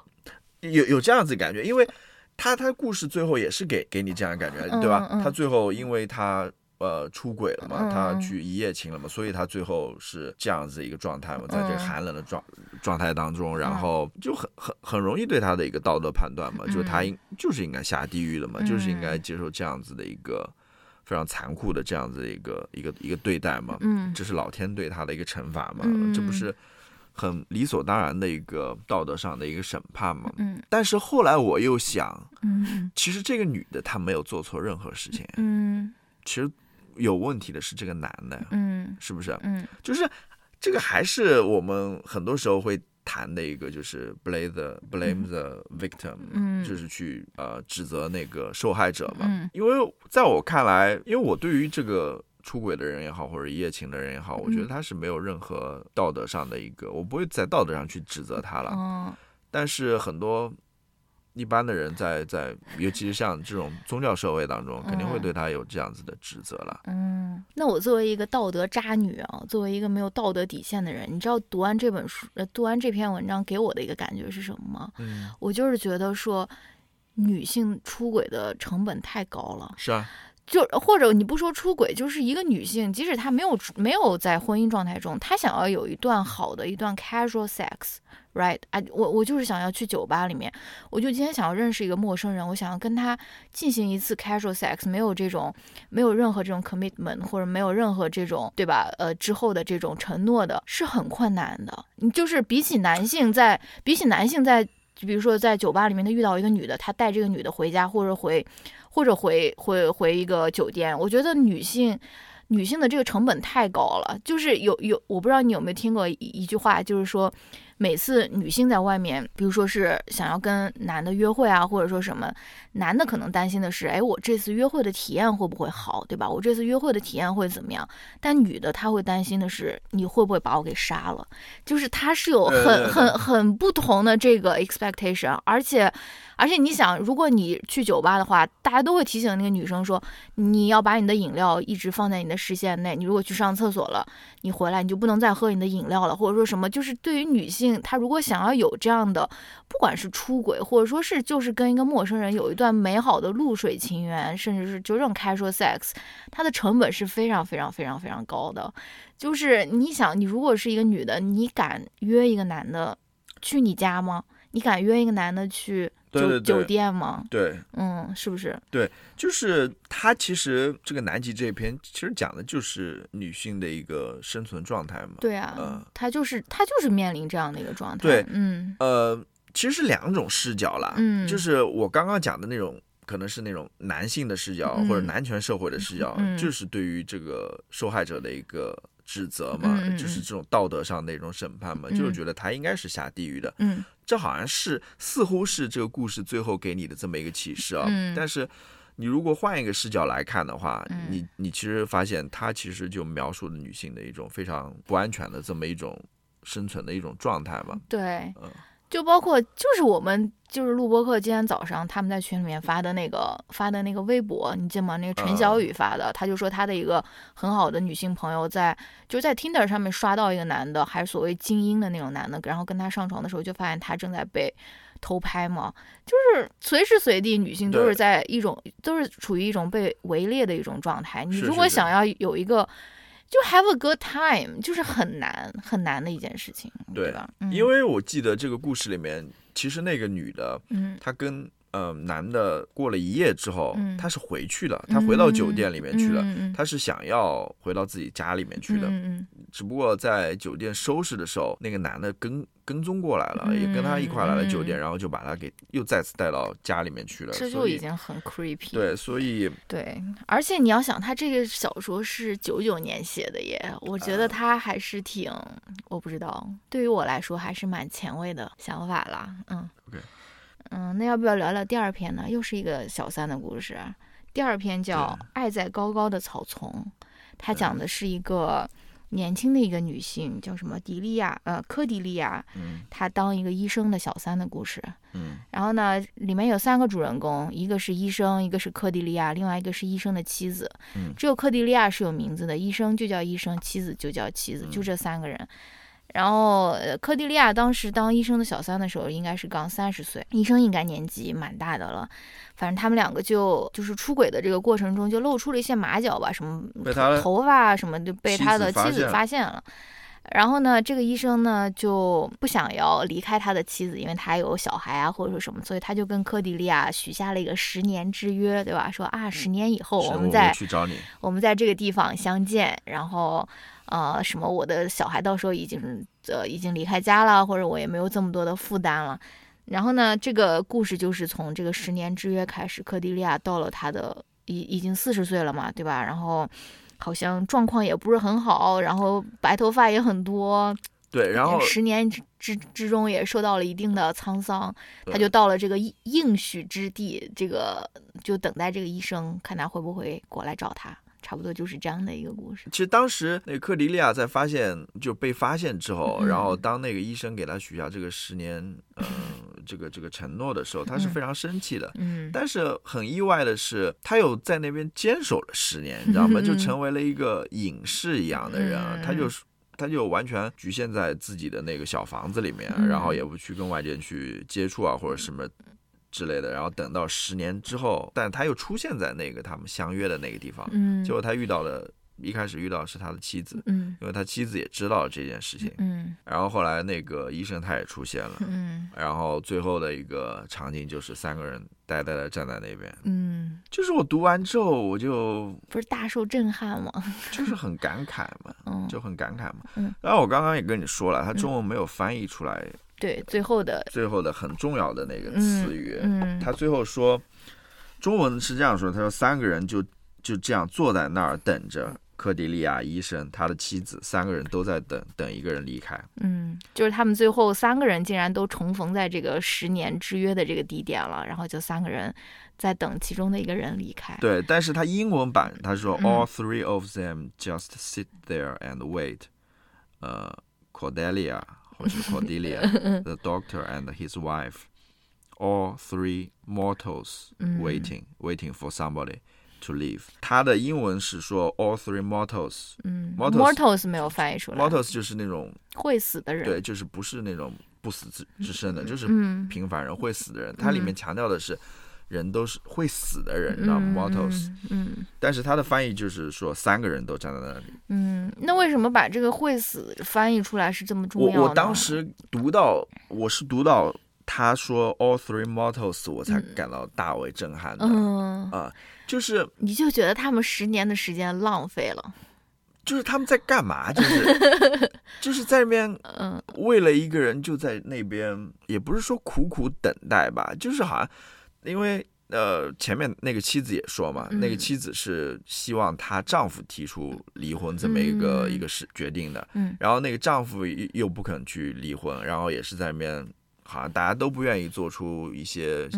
有有这样子感觉，因为他他故事最后也是给给你这样感觉，对吧？他最后因为他呃出轨了嘛，他去一夜情了嘛，所以他最后是这样子一个状态嘛，在这个寒冷的状状态当中，然后就很很很容易对他的一个道德判断嘛，就他应就是应该下地狱的嘛，就是应该接受这样子的一个非常残酷的这样子一个一个一个对待嘛，嗯，这是老天对他的一个惩罚嘛，这不是。很理所当然的一个道德上的一个审判嘛，嗯，但是后来我又想，嗯，其实这个女的她没有做错任何事情，嗯，其实有问题的是这个男的，嗯，是不是？嗯，就是这个还是我们很多时候会谈的一个，就是 blame the blame the victim，嗯，就是去呃指责那个受害者嘛，嗯，因为在我看来，因为我对于这个。出轨的人也好，或者一夜情的人也好，我觉得他是没有任何道德上的一个，我不会在道德上去指责他了。嗯，但是很多一般的人在在，尤其是像这种宗教社会当中，肯定会对他有这样子的指责了。嗯，那我作为一个道德渣女啊，作为一个没有道德底线的人，你知道读完这本书，呃，读完这篇文章给我的一个感觉是什么吗？嗯，我就是觉得说，女性出轨的成本太高了。是啊。就或者你不说出轨，就是一个女性，即使她没有没有在婚姻状态中，她想要有一段好的一段 casual sex，right？啊，我我就是想要去酒吧里面，我就今天想要认识一个陌生人，我想要跟他进行一次 casual sex，没有这种没有任何这种 commitment，或者没有任何这种对吧？呃，之后的这种承诺的，是很困难的。你就是比起男性在比起男性在，比如说在酒吧里面，他遇到一个女的，他带这个女的回家或者回。或者回回回一个酒店，我觉得女性女性的这个成本太高了。就是有有，我不知道你有没有听过一一句话，就是说。每次女性在外面，比如说是想要跟男的约会啊，或者说什么，男的可能担心的是，哎，我这次约会的体验会不会好，对吧？我这次约会的体验会怎么样？但女的她会担心的是，你会不会把我给杀了？就是她是有很很很不同的这个 expectation，而且而且你想，如果你去酒吧的话，大家都会提醒那个女生说，你要把你的饮料一直放在你的视线内。你如果去上厕所了，你回来你就不能再喝你的饮料了，或者说什么，就是对于女性。她如果想要有这样的，不管是出轨，或者说是就是跟一个陌生人有一段美好的露水情缘，甚至是就这种 casual sex，它的成本是非常非常非常非常高的。就是你想，你如果是一个女的，你敢约一个男的去你家吗？你敢约一个男的去？酒酒店吗？对，嗯，是不是？对，就是他。其实这个南极这一篇，其实讲的就是女性的一个生存状态嘛。对啊，嗯，他就是他就是面临这样的一个状态。对，嗯，呃，其实是两种视角啦。嗯，就是我刚刚讲的那种，可能是那种男性的视角或者男权社会的视角，就是对于这个受害者的一个。指责嘛，就是这种道德上的一种审判嘛，就是觉得他应该是下地狱的。嗯，这好像是似乎是这个故事最后给你的这么一个启示啊。嗯，但是你如果换一个视角来看的话，你你其实发现他其实就描述了女性的一种非常不安全的这么一种生存的一种状态嘛。对，嗯。就包括就是我们就是录播课今天早上他们在群里面发的那个发的那个微博，你记得吗？那个陈小雨发的，他就说他的一个很好的女性朋友在就在 Tinder 上面刷到一个男的，还是所谓精英的那种男的，然后跟他上床的时候就发现他正在被偷拍嘛，就是随时随地女性都是在一种都是处于一种被围猎的一种状态。你如果想要有一个。就 have a good time，就是很难很难的一件事情，对吧？因为我记得这个故事里面，其实那个女的，嗯，她跟。呃，男的过了一夜之后，他是回去了，他回到酒店里面去了，他是想要回到自己家里面去的，只不过在酒店收拾的时候，那个男的跟跟踪过来了，也跟他一块来了酒店，然后就把他给又再次带到家里面去了，这就已经很 creepy。对，所以。对，而且你要想，他这个小说是九九年写的耶，我觉得他还是挺，我不知道，对于我来说还是蛮前卫的想法啦，嗯。嗯，那要不要聊聊第二篇呢？又是一个小三的故事。第二篇叫《爱在高高的草丛》，它讲的是一个年轻的一个女性，叫什么迪利亚，呃，科迪利亚，嗯，她当一个医生的小三的故事。嗯，然后呢，里面有三个主人公，一个是医生，一个是科迪利亚，另外一个是医生的妻子。嗯，只有科迪利亚是有名字的，医生就叫医生，妻子就叫妻子，就这三个人。然后，科蒂利亚当时当医生的小三的时候，应该是刚三十岁，医生应该年纪蛮大的了。反正他们两个就就是出轨的这个过程中，就露出了一些马脚吧，什么头发什么就被他的妻子发现了。然后呢，这个医生呢就不想要离开他的妻子，因为他有小孩啊，或者说什么，所以他就跟科迪利亚许下了一个十年之约，对吧？说啊，十年以后我们再去找你我们在这个地方相见，然后。呃，什么？我的小孩到时候已经呃已经离开家了，或者我也没有这么多的负担了。然后呢，这个故事就是从这个十年之约开始。科迪利亚到了他的已已经四十岁了嘛，对吧？然后好像状况也不是很好，然后白头发也很多。对，然后十年之之之中也受到了一定的沧桑，他就到了这个应许之地，这个就等待这个医生，看他会不会过来找他。差不多就是这样的一个故事。其实当时那个克迪利亚在发现就被发现之后，然后当那个医生给他许下这个十年，嗯，这个这个承诺的时候，他是非常生气的。嗯。但是很意外的是，他又在那边坚守了十年，你知道吗？就成为了一个隐士一样的人。他就是他就完全局限在自己的那个小房子里面，然后也不去跟外界去接触啊，或者什么。之类的，然后等到十年之后，但他又出现在那个他们相约的那个地方，嗯，结果他遇到了，一开始遇到是他的妻子，嗯，因为他妻子也知道了这件事情，嗯，然后后来那个医生他也出现了，嗯，然后最后的一个场景就是三个人呆呆的站在那边，嗯，就是我读完之后我就不是大受震撼吗？就是很感慨嘛，嗯，就很感慨嘛，嗯，然后我刚刚也跟你说了，他中文没有翻译出来。对，最后的最后的很重要的那个词语，嗯他最后说，中文是这样说，他说三个人就就这样坐在那儿等着科迪利亚医生，他的妻子，三个人都在等等一个人离开。嗯，就是他们最后三个人竟然都重逢在这个十年之约的这个地点了，然后就三个人在等其中的一个人离开。对，但是他英文版他说，All three of them just sit there and wait。呃，Cordelia。或是 Cordelia, the doctor and his wife, all three mortals waiting, waiting for somebody to leave。他的英文是说 all three mortals，嗯，mortals 没有翻译出来，mortals 就是那种会死的人，对，就是不是那种不死之之身的，就是平凡人会死的人。它里面强调的是。 人都是会死的人，你知道吗？Mortals。嗯。但是他的翻译就是说三个人都站在那里。嗯，那为什么把这个会死翻译出来是这么重要？我我当时读到，我是读到他说 all three mortals，我才感到大为震撼的。嗯。啊，就是你就觉得他们十年的时间浪费了。就是他们在干嘛？就是 就是在那边，嗯，为了一个人就在那边，也不是说苦苦等待吧，就是好像。因为呃，前面那个妻子也说嘛，那个妻子是希望她丈夫提出离婚这么一个一个是决定的，嗯，然后那个丈夫又不肯去离婚，然后也是在那边，好像大家都不愿意做出一些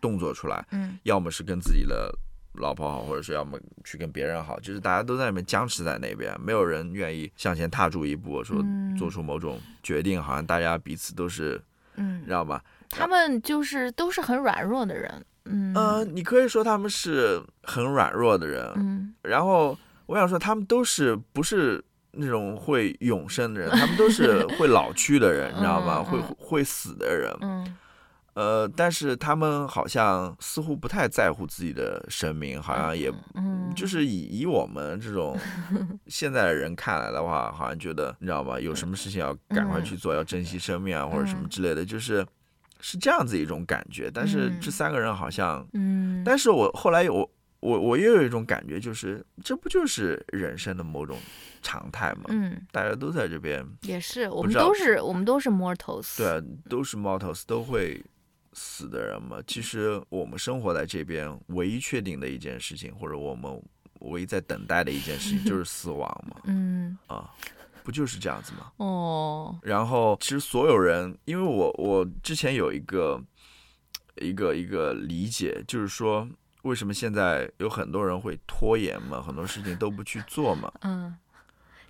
动作出来，嗯，要么是跟自己的老婆好，或者是要么去跟别人好，就是大家都在那边僵持在那边，没有人愿意向前踏出一步，说做出某种决定，好像大家彼此都是。嗯，知道吗？他们就是都是很软弱的人，嗯，呃，你可以说他们是很软弱的人，嗯，然后我想说他们都是不是那种会永生的人，他们都是 会老去的人，你知道吗？会会死的人，嗯。呃，但是他们好像似乎不太在乎自己的生命，好像也，就是以以我们这种 现在的人看来的话，好像觉得你知道吗？有什么事情要赶快去做，要珍惜生命啊，或者什么之类的，就是是这样子一种感觉。但是这三个人好像，嗯，但是我后来我我我又有一种感觉，就是这不就是人生的某种常态吗？嗯，大家都在这边，也是，我们都是我们都是 mortals，对，都是 mortals，都会。死的人嘛，其实我们生活在这边，唯一确定的一件事情，或者我们唯一在等待的一件事情，就是死亡嘛。嗯，啊，不就是这样子吗？哦。然后，其实所有人，因为我我之前有一个一个一个理解，就是说，为什么现在有很多人会拖延嘛，很多事情都不去做嘛。嗯。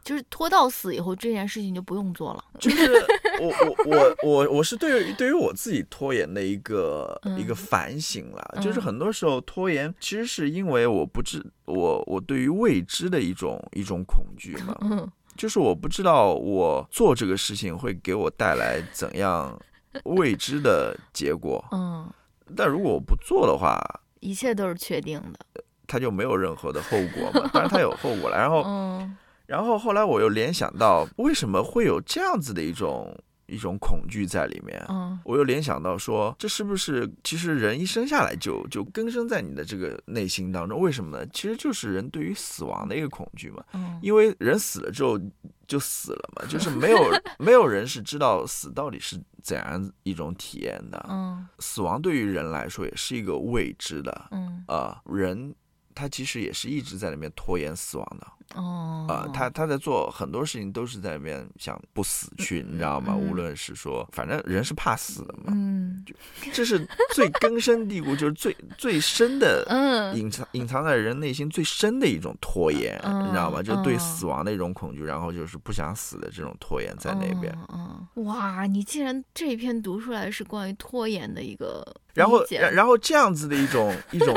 就是拖到死以后，这件事情就不用做了。就是我我 我我我是对于对于我自己拖延的一个一个反省了。就是很多时候拖延，其实是因为我不知我我对于未知的一种一种恐惧嘛。嗯。就是我不知道我做这个事情会给我带来怎样未知的结果。嗯。但如果我不做的话，一切都是确定的。它就没有任何的后果嘛。当然它有后果了。然后。嗯。然后后来我又联想到，为什么会有这样子的一种一种恐惧在里面？嗯，我又联想到说，这是不是其实人一生下来就就根深在你的这个内心当中？为什么呢？其实就是人对于死亡的一个恐惧嘛。嗯，因为人死了之后就死了嘛，就是没有 没有人是知道死到底是怎样一种体验的。嗯，死亡对于人来说也是一个未知的。嗯，啊，人他其实也是一直在里面拖延死亡的。哦，啊，他他在做很多事情都是在那边想不死去，你知道吗？无论是说，反正人是怕死的嘛，嗯，就这是最根深蒂固，就是最最深的，嗯，隐藏隐藏在人内心最深的一种拖延，你知道吗？就是对死亡的一种恐惧，然后就是不想死的这种拖延在那边。嗯，哇，你竟然这一篇读出来是关于拖延的一个，然后然然后这样子的一种一种。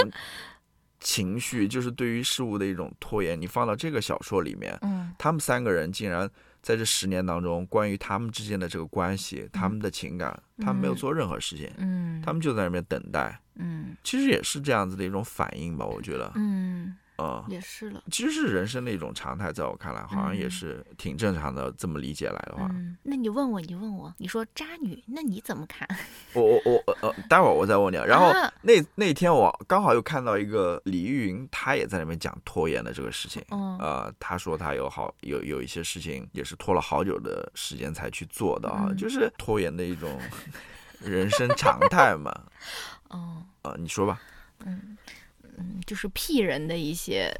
情绪就是对于事物的一种拖延。你放到这个小说里面，嗯，他们三个人竟然在这十年当中，关于他们之间的这个关系、他们的情感，他们没有做任何事情，嗯，他们就在那边等待，嗯，其实也是这样子的一种反应吧，我觉得，嗯。嗯，也是了。其实是人生的一种常态，在我看来，好像也是挺正常的。这么理解来的话，嗯，那你问我，你问我，你说渣女，那你怎么看？我我我呃，待会儿我再问你。然后那那天我刚好又看到一个李玉云，她也在那边讲拖延的这个事情。嗯，呃，她说她有好有有一些事情也是拖了好久的时间才去做的啊，就是拖延的一种 人生常态嘛。哦，呃，你说吧。嗯。嗯，就是屁人的一些。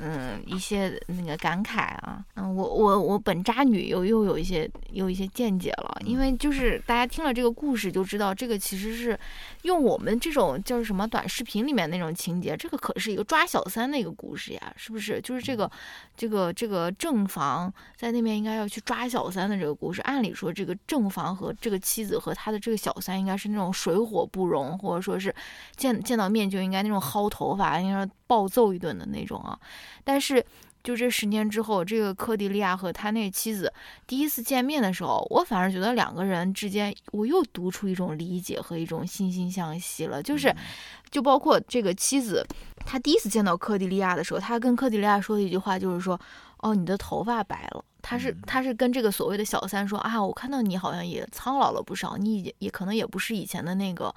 嗯，一些那个感慨啊，嗯，我我我本渣女又又有一些有一些见解了，因为就是大家听了这个故事就知道，这个其实是用我们这种叫什么短视频里面那种情节，这个可是一个抓小三的一个故事呀，是不是？就是这个这个这个正房在那边应该要去抓小三的这个故事，按理说这个正房和这个妻子和他的这个小三应该是那种水火不容，或者说是见见到面就应该那种薅头发，应该暴揍一顿的那种啊。但是，就这十年之后，这个科迪利亚和他那妻子第一次见面的时候，我反而觉得两个人之间，我又读出一种理解和一种惺惺相惜了。就是，就包括这个妻子，她第一次见到科迪利亚的时候，她跟科迪利亚说的一句话就是说：“哦，你的头发白了。”他是他是跟这个所谓的小三说啊，我看到你好像也苍老了不少，你也也可能也不是以前的那个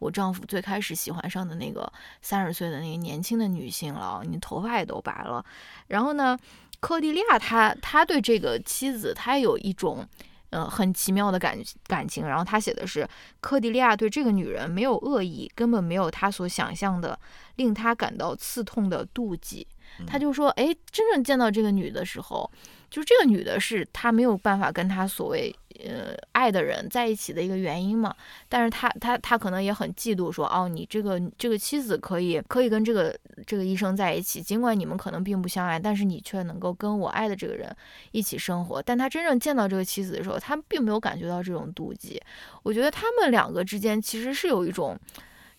我丈夫最开始喜欢上的那个三十岁的那个年轻的女性了，你头发也都白了。然后呢，科蒂利亚他他对这个妻子他有一种呃很奇妙的感感情，然后他写的是科迪利亚对这个女人没有恶意，根本没有他所想象的令他感到刺痛的妒忌。他就说，哎，真正见到这个女的时候。就是这个女的是他没有办法跟他所谓呃爱的人在一起的一个原因嘛，但是他他他可能也很嫉妒，说哦你这个这个妻子可以可以跟这个这个医生在一起，尽管你们可能并不相爱，但是你却能够跟我爱的这个人一起生活。但他真正见到这个妻子的时候，他并没有感觉到这种妒忌。我觉得他们两个之间其实是有一种。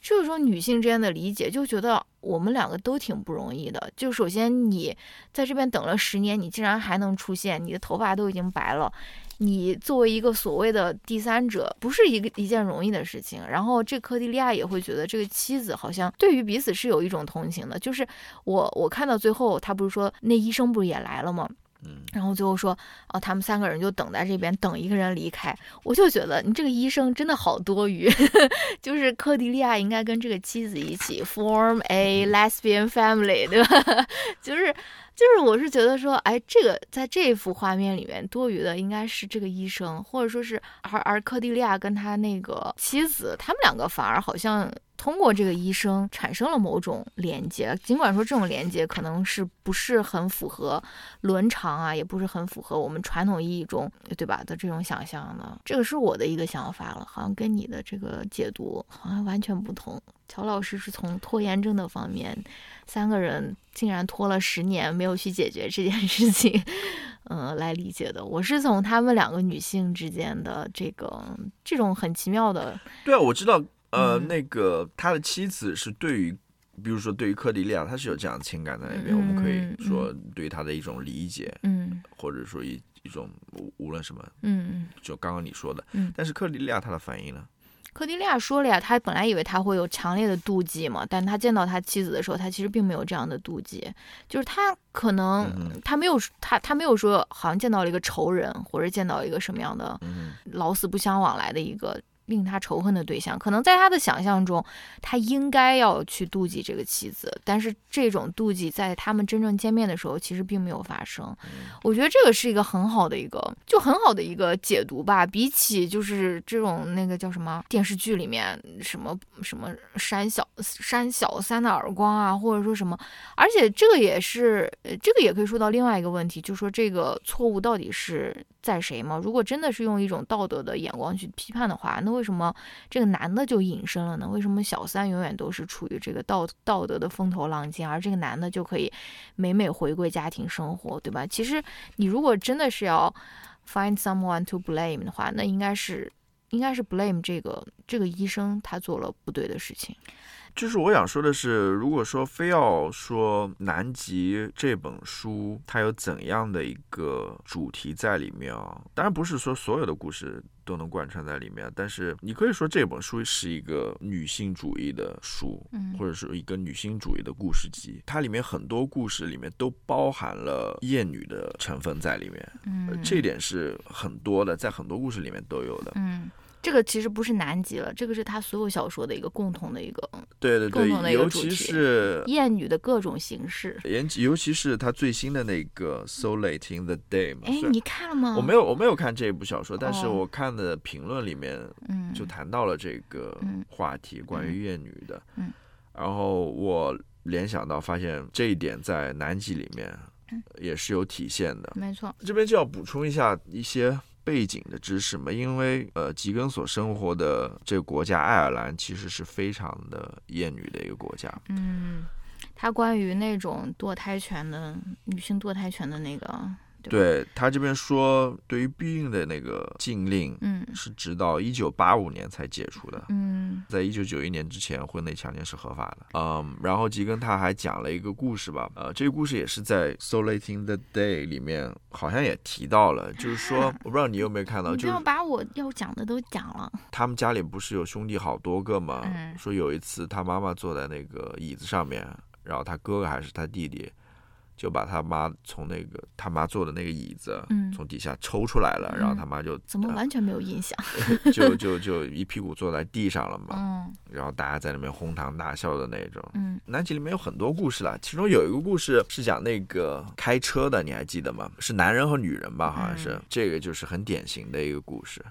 就是说，女性之间的理解，就觉得我们两个都挺不容易的。就首先，你在这边等了十年，你竟然还能出现，你的头发都已经白了，你作为一个所谓的第三者，不是一个一件容易的事情。然后，这科蒂利亚也会觉得这个妻子好像对于彼此是有一种同情的。就是我，我看到最后，他不是说那医生不是也来了吗？嗯，然后最后说，哦，他们三个人就等在这边，等一个人离开。我就觉得你这个医生真的好多余，就是科迪利亚应该跟这个妻子一起 form a lesbian family，对吧？就 是就是，我是觉得说，哎，这个在这幅画面里面多余的应该是这个医生，或者说是而而科迪利亚跟他那个妻子，他们两个反而好像。通过这个医生产生了某种连接，尽管说这种连接可能是不是很符合伦常啊，也不是很符合我们传统意义中对吧的这种想象的，这个是我的一个想法了，好像跟你的这个解读好像完全不同。乔老师是从拖延症的方面，三个人竟然拖了十年没有去解决这件事情，嗯，来理解的。我是从他们两个女性之间的这个这种很奇妙的，对啊，我知道。呃，那个他的妻子是对于，比如说对于克迪利亚，他是有这样的情感在那边，我们可以说对他的一种理解，嗯，或者说一一种无论什么，嗯嗯，就刚刚你说的，嗯，但是克迪利亚他的反应呢？克迪利亚说了呀，他本来以为他会有强烈的妒忌嘛，但他见到他妻子的时候，他其实并没有这样的妒忌，就是他可能他没有他他没有说好像见到了一个仇人，或者见到一个什么样的老死不相往来的一个。令他仇恨的对象，可能在他的想象中，他应该要去妒忌这个妻子，但是这种妒忌在他们真正见面的时候，其实并没有发生。我觉得这个是一个很好的一个，就很好的一个解读吧。比起就是这种那个叫什么电视剧里面什么什么扇小扇小三的耳光啊，或者说什么，而且这个也是，这个也可以说到另外一个问题，就是说这个错误到底是在谁吗？如果真的是用一种道德的眼光去批判的话，那为什么这个男的就隐身了呢？为什么小三永远都是处于这个道道德的风头浪尖，而这个男的就可以每每回归家庭生活，对吧？其实你如果真的是要 find someone to blame 的话，那应该是应该是 blame 这个这个医生他做了不对的事情。就是我想说的是，如果说非要说《南极》这本书它有怎样的一个主题在里面啊，当然不是说所有的故事都能贯穿在里面，但是你可以说这本书是一个女性主义的书，或者是一个女性主义的故事集，它里面很多故事里面都包含了厌女的成分在里面，嗯，这点是很多的，在很多故事里面都有的，嗯。这个其实不是南极了，这个是他所有小说的一个共同的一个，对对对，尤其是艳女的各种形式，尤尤其是他最新的那个《So Late in the Day》嘛。哎，你看了吗？我没有，我没有看这一部小说，但是我看的评论里面，嗯，就谈到了这个话题，关于艳女的，嗯，然后我联想到，发现这一点在南极里面也是有体现的，没错。这边就要补充一下一些。背景的知识嘛，因为呃，吉根所生活的这个国家爱尔兰其实是非常的厌女的一个国家。嗯，他关于那种堕胎权的女性堕胎权的那个。对他这边说，对于避孕的那个禁令，嗯，是直到一九八五年才解除的，嗯，在一九九一年之前，婚内强奸是合法的，嗯，然后吉根他还讲了一个故事吧，呃，这个故事也是在《So Late in the Day》里面好像也提到了，就是说，我不知道你有没有看到，就要把我要讲的都讲了。他们家里不是有兄弟好多个吗？嗯，说有一次他妈妈坐在那个椅子上面，然后他哥哥还是他弟弟。就把他妈从那个他妈坐的那个椅子，从底下抽出来了，然后他妈就怎么完全没有印象，就就就一屁股坐在地上了嘛，嗯，然后大家在那边哄堂大笑的那种，嗯，南极里面有很多故事了，其中有一个故事是讲那个开车的，你还记得吗？是男人和女人吧，好像是，这个就是很典型的一个故事。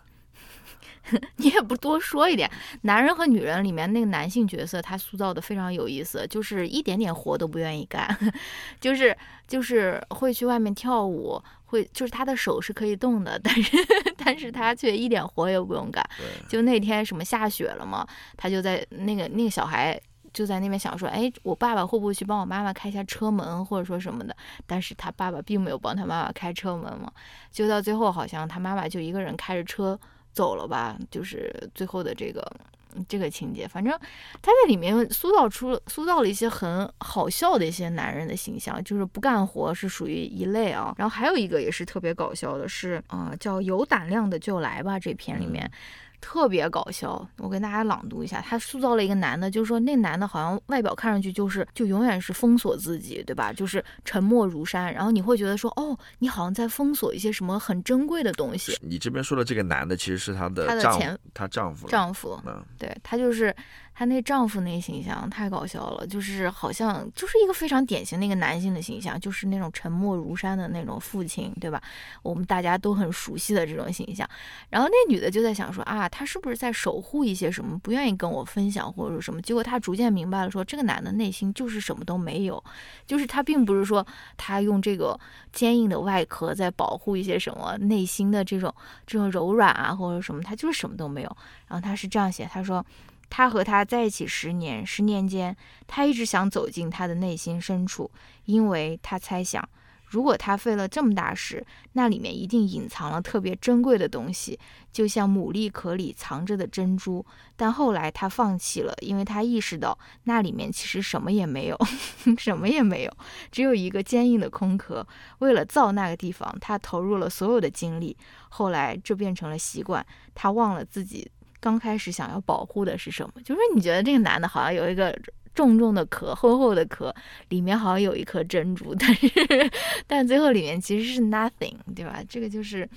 你也不多说一点。男人和女人里面那个男性角色，他塑造的非常有意思，就是一点点活都不愿意干，就是就是会去外面跳舞，会就是他的手是可以动的，但是但是他却一点活也不用干。就那天什么下雪了嘛，他就在那个那个小孩。就在那边想说，哎，我爸爸会不会去帮我妈妈开一下车门，或者说什么的？但是他爸爸并没有帮他妈妈开车门嘛。就到最后，好像他妈妈就一个人开着车走了吧。就是最后的这个这个情节，反正他在里面塑造出塑造了一些很好笑的一些男人的形象，就是不干活是属于一类啊。然后还有一个也是特别搞笑的，是啊，叫有胆量的就来吧。这篇里面。特别搞笑，我跟大家朗读一下。他塑造了一个男的，就是说那男的好像外表看上去就是就永远是封锁自己，对吧？就是沉默如山。然后你会觉得说，哦，你好像在封锁一些什么很珍贵的东西。你这边说的这个男的其实是他的丈夫，他丈夫，丈夫。嗯，对他就是。她那丈夫那形象太搞笑了，就是好像就是一个非常典型的一个男性的形象，就是那种沉默如山的那种父亲，对吧？我们大家都很熟悉的这种形象。然后那女的就在想说啊，他是不是在守护一些什么，不愿意跟我分享或者说什么？结果她逐渐明白了，说这个男的内心就是什么都没有，就是他并不是说他用这个坚硬的外壳在保护一些什么内心的这种这种柔软啊或者什么，他就是什么都没有。然后他是这样写，他说。他和他在一起十年，十年间，他一直想走进他的内心深处，因为他猜想，如果他费了这么大事，那里面一定隐藏了特别珍贵的东西，就像牡蛎壳里藏着的珍珠。但后来他放弃了，因为他意识到那里面其实什么也没有，什么也没有，只有一个坚硬的空壳。为了造那个地方，他投入了所有的精力。后来这变成了习惯，他忘了自己。刚开始想要保护的是什么？就是你觉得这个男的好像有一个重重的壳、厚厚的壳，里面好像有一颗珍珠，但是但最后里面其实是 nothing，对吧？这个就是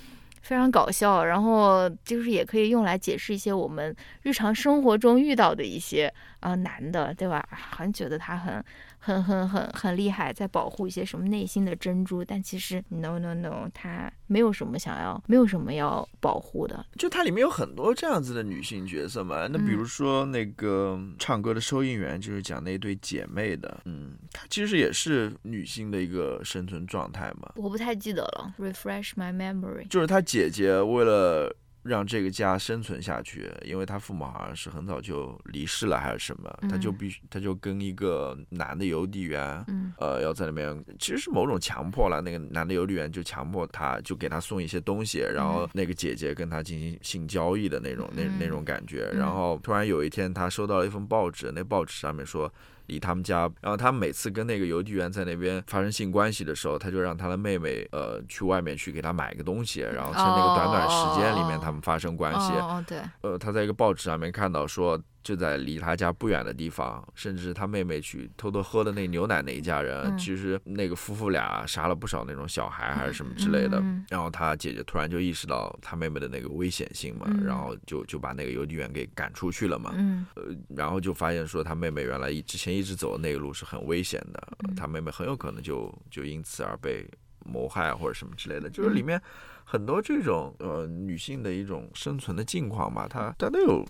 非常搞笑，然后就是也可以用来解释一些我们日常生活中遇到的一些啊男的，对吧？好像觉得他很。很很很很厉害，在保护一些什么内心的珍珠，但其实 no no no，她没有什么想要，没有什么要保护的。就它里面有很多这样子的女性角色嘛，那比如说那个唱歌的收银员，就是讲那对姐妹的，嗯，她其实也是女性的一个生存状态嘛。我不太记得了，refresh my memory。就是她姐姐为了。让这个家生存下去，因为他父母好像是很早就离世了还是什么，他就必须他就跟一个男的邮递员，呃，要在里面，其实是某种强迫了。那个男的邮递员就强迫他，就给他送一些东西，然后那个姐姐跟他进行性交易的那种那那种感觉。然后突然有一天，他收到了一份报纸，那报纸上面说。离他们家，然后他每次跟那个邮递员在那边发生性关系的时候，他就让他的妹妹呃去外面去给他买个东西，然后趁那个短短时间里面他们发生关系。哦，对。呃，他在一个报纸上面看到说。就在离他家不远的地方，甚至他妹妹去偷偷喝的那牛奶那一家人，其实那个夫妇俩杀了不少那种小孩还是什么之类的。然后他姐姐突然就意识到他妹妹的那个危险性嘛，然后就就把那个邮递员给赶出去了嘛。呃，然后就发现说他妹妹原来之前一直走的那个路是很危险的，他妹妹很有可能就就因此而被谋害或者什么之类的。就是里面很多这种呃女性的一种生存的境况吧，它它都有。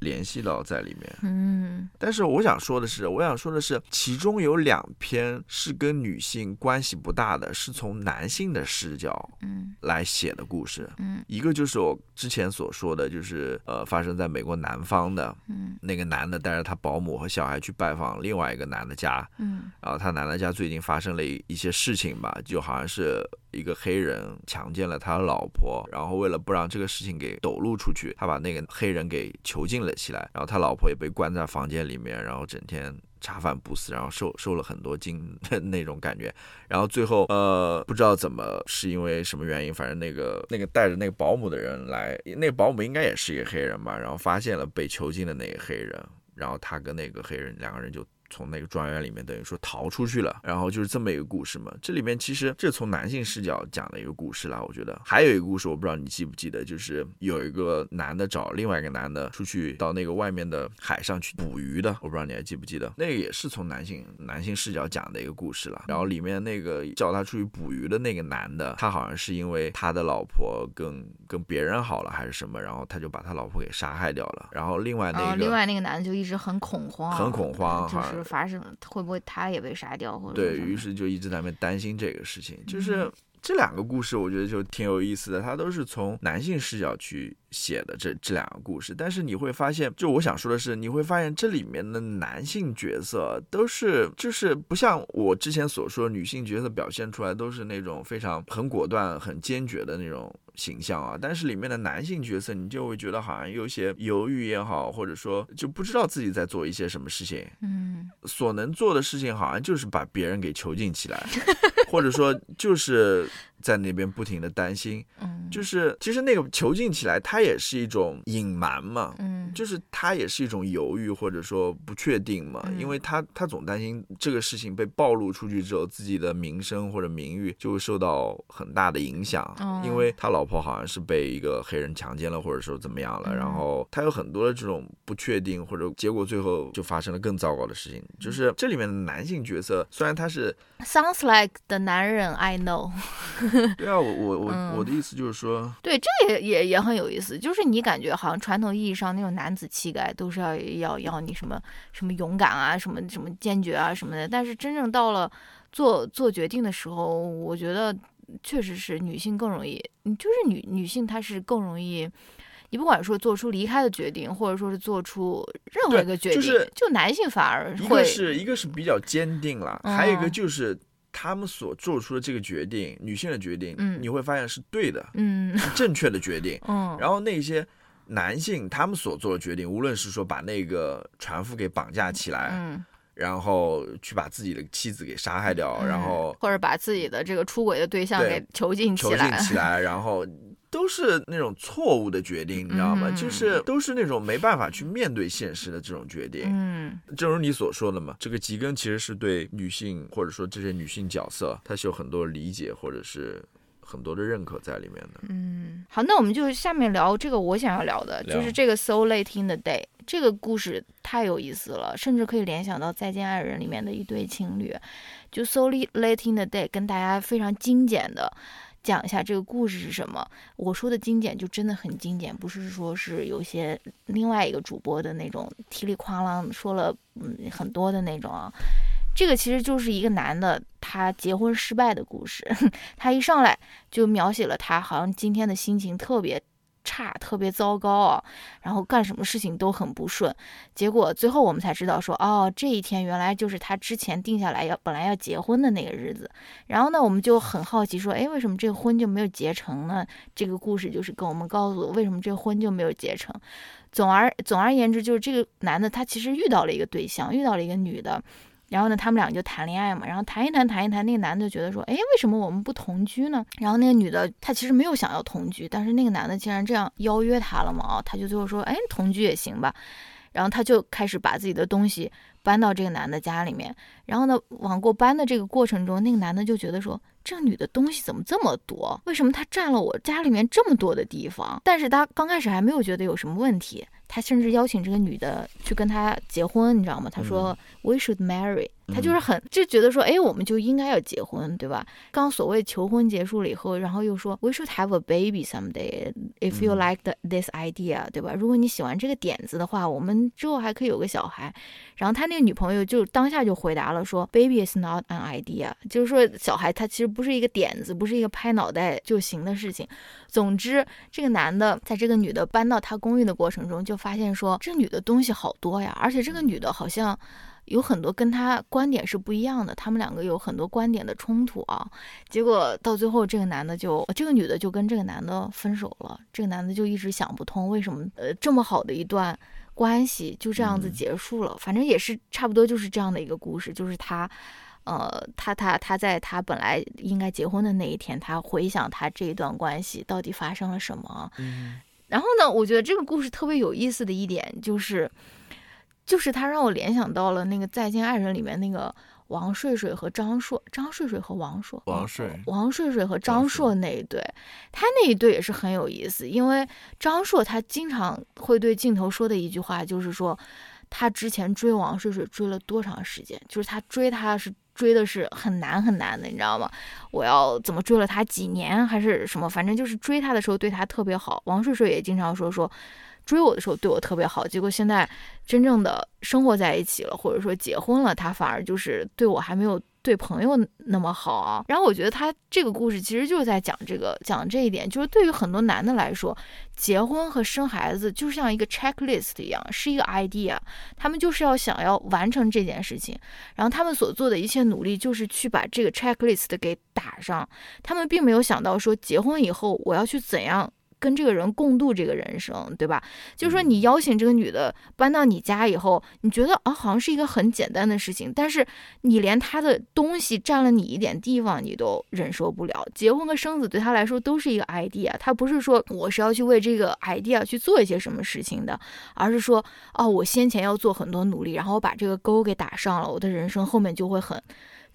联系到在里面，嗯，但是我想说的是，我想说的是，其中有两篇是跟女性关系不大的，是从男性的视角，嗯，来写的故事，嗯，一个就是我之前所说的，就是呃，发生在美国南方的，嗯，那个男的带着他保姆和小孩去拜访另外一个男的家，嗯，然后他男的家最近发生了一一些事情吧，就好像是。一个黑人强奸了他的老婆，然后为了不让这个事情给抖露出去，他把那个黑人给囚禁了起来，然后他老婆也被关在房间里面，然后整天茶饭不思，然后受受了很多惊那种感觉，然后最后呃不知道怎么是因为什么原因，反正那个那个带着那个保姆的人来，那个保姆应该也是一个黑人吧，然后发现了被囚禁的那个黑人，然后他跟那个黑人两个人就从那个庄园里面等于说逃出去了，然后就是这么一个故事嘛。这里面其实这从男性视角讲的一个故事啦，我觉得还有一个故事，我不知道你记不记得，就是有一个男的找另外一个男的出去到那个外面的海上去捕鱼的，我不知道你还记不记得，那个也是从男性男性视角讲的一个故事了。然后里面那个叫他出去捕鱼的那个男的，他好像是因为他的老婆跟跟别人好了还是什么，然后他就把他老婆给杀害掉了。然后另外那个另外那个男的就一直很恐慌，很恐慌，就是发生会不会他也被杀掉，或者对于是就一直在那边担心这个事情，就是。这两个故事我觉得就挺有意思的，它都是从男性视角去写的这这两个故事，但是你会发现，就我想说的是，你会发现这里面的男性角色都是就是不像我之前所说，女性角色表现出来都是那种非常很果断、很坚决的那种形象啊，但是里面的男性角色，你就会觉得好像有些犹豫也好，或者说就不知道自己在做一些什么事情，嗯，所能做的事情好像就是把别人给囚禁起来。或者说，就是在那边不停的担心，嗯，就是其实那个囚禁起来，他也是一种隐瞒嘛，嗯，就是他也是一种犹豫或者说不确定嘛，因为他他总担心这个事情被暴露出去之后，自己的名声或者名誉就会受到很大的影响，因为他老婆好像是被一个黑人强奸了，或者说怎么样了，然后他有很多的这种不确定，或者结果最后就发生了更糟糕的事情，就是这里面的男性角色虽然他是 sounds like 的。男人，I know。对啊，我我我我的意思就是说，对，这也也也很有意思。就是你感觉好像传统意义上那种男子气概都是要要要你什么什么勇敢啊，什么什么坚决啊什么的。但是真正到了做做决定的时候，我觉得确实是女性更容易，就是女女性她是更容易。你不管说做出离开的决定，或者说是做出任何一个决定，就男性反而一个是一个是比较坚定了，还有一个就是。他们所做出的这个决定，女性的决定，嗯，你会发现是对的，嗯，是正确的决定，嗯。然后那些男性他们所做的决定，无论是说把那个船夫给绑架起来，嗯，然后去把自己的妻子给杀害掉，然后或者把自己的这个出轨的对象给囚禁起来，囚禁起来，然后。都是那种错误的决定，你知道吗？就是都是那种没办法去面对现实的这种决定。嗯，正如你所说的嘛，这个吉根其实是对女性或者说这些女性角色，它是有很多理解或者是很多的认可在里面的。嗯，好，那我们就下面聊这个我想要聊的，就是这个 So Late in the Day 这个故事太有意思了，甚至可以联想到《再见爱人》里面的一对情侣。就 So Late in the Day 跟大家非常精简的。讲一下这个故事是什么？我说的精简就真的很精简，不是说是有些另外一个主播的那种噼里哐啷说了嗯很多的那种啊。这个其实就是一个男的他结婚失败的故事。他一上来就描写了他好像今天的心情特别。差特别糟糕啊，然后干什么事情都很不顺，结果最后我们才知道说，哦，这一天原来就是他之前定下来要本来要结婚的那个日子。然后呢，我们就很好奇说，哎，为什么这个婚就没有结成呢？这个故事就是跟我们告诉为什么这婚就没有结成。总而总而言之，就是这个男的他其实遇到了一个对象，遇到了一个女的。然后呢，他们俩就谈恋爱嘛，然后谈一谈，谈一谈，那个男的觉得说，哎，为什么我们不同居呢？然后那个女的，她其实没有想要同居，但是那个男的竟然这样邀约她了嘛，啊，她就最后说，哎，同居也行吧。然后她就开始把自己的东西搬到这个男的家里面。然后呢，往过搬的这个过程中，那个男的就觉得说，这个女的东西怎么这么多？为什么她占了我家里面这么多的地方？但是他刚开始还没有觉得有什么问题。他甚至邀请这个女的去跟他结婚，你知道吗？他说，We should marry。他就是很就觉得说，哎，我们就应该要结婚，对吧？刚所谓求婚结束了以后，然后又说，We should have a baby someday if you like this idea，对吧？如果你喜欢这个点子的话，我们之后还可以有个小孩。然后他那个女朋友就当下就回答了说，Baby is not an idea，就是说小孩他其实不是一个点子，不是一个拍脑袋就行的事情。总之，这个男的在这个女的搬到他公寓的过程中，就发现说这女的东西好多呀，而且这个女的好像有很多跟他观点是不一样的，他们两个有很多观点的冲突啊。结果到最后，这个男的就这个女的就跟这个男的分手了，这个男的就一直想不通为什么呃这么好的一段。关系就这样子结束了，反正也是差不多就是这样的一个故事，就是他，呃，他他他在他本来应该结婚的那一天，他回想他这一段关系到底发生了什么。嗯，然后呢，我觉得这个故事特别有意思的一点就是，就是他让我联想到了那个《再见爱人》里面那个王睡睡和张硕，张睡睡和王硕，王睡，王睡睡和张硕那一对，他那一对也是很有意思，因为张硕他经常会对镜头说的一句话就是说，他之前追王睡睡追了多长时间，就是他追他是追的是很难很难的，你知道吗？我要怎么追了他几年还是什么，反正就是追他的时候对他特别好。王睡睡也经常说说。追我的时候对我特别好，结果现在真正的生活在一起了，或者说结婚了，他反而就是对我还没有对朋友那么好啊。然后我觉得他这个故事其实就是在讲这个，讲这一点，就是对于很多男的来说，结婚和生孩子就像一个 checklist 一样，是一个 idea，他们就是要想要完成这件事情，然后他们所做的一切努力就是去把这个 checklist 给打上，他们并没有想到说结婚以后我要去怎样。跟这个人共度这个人生，对吧？就是说，你邀请这个女的搬到你家以后，你觉得啊，好像是一个很简单的事情，但是你连她的东西占了你一点地方，你都忍受不了。结婚和生子对她来说都是一个 idea，她不是说我是要去为这个 idea 去做一些什么事情的，而是说，哦，我先前要做很多努力，然后我把这个勾给打上了，我的人生后面就会很。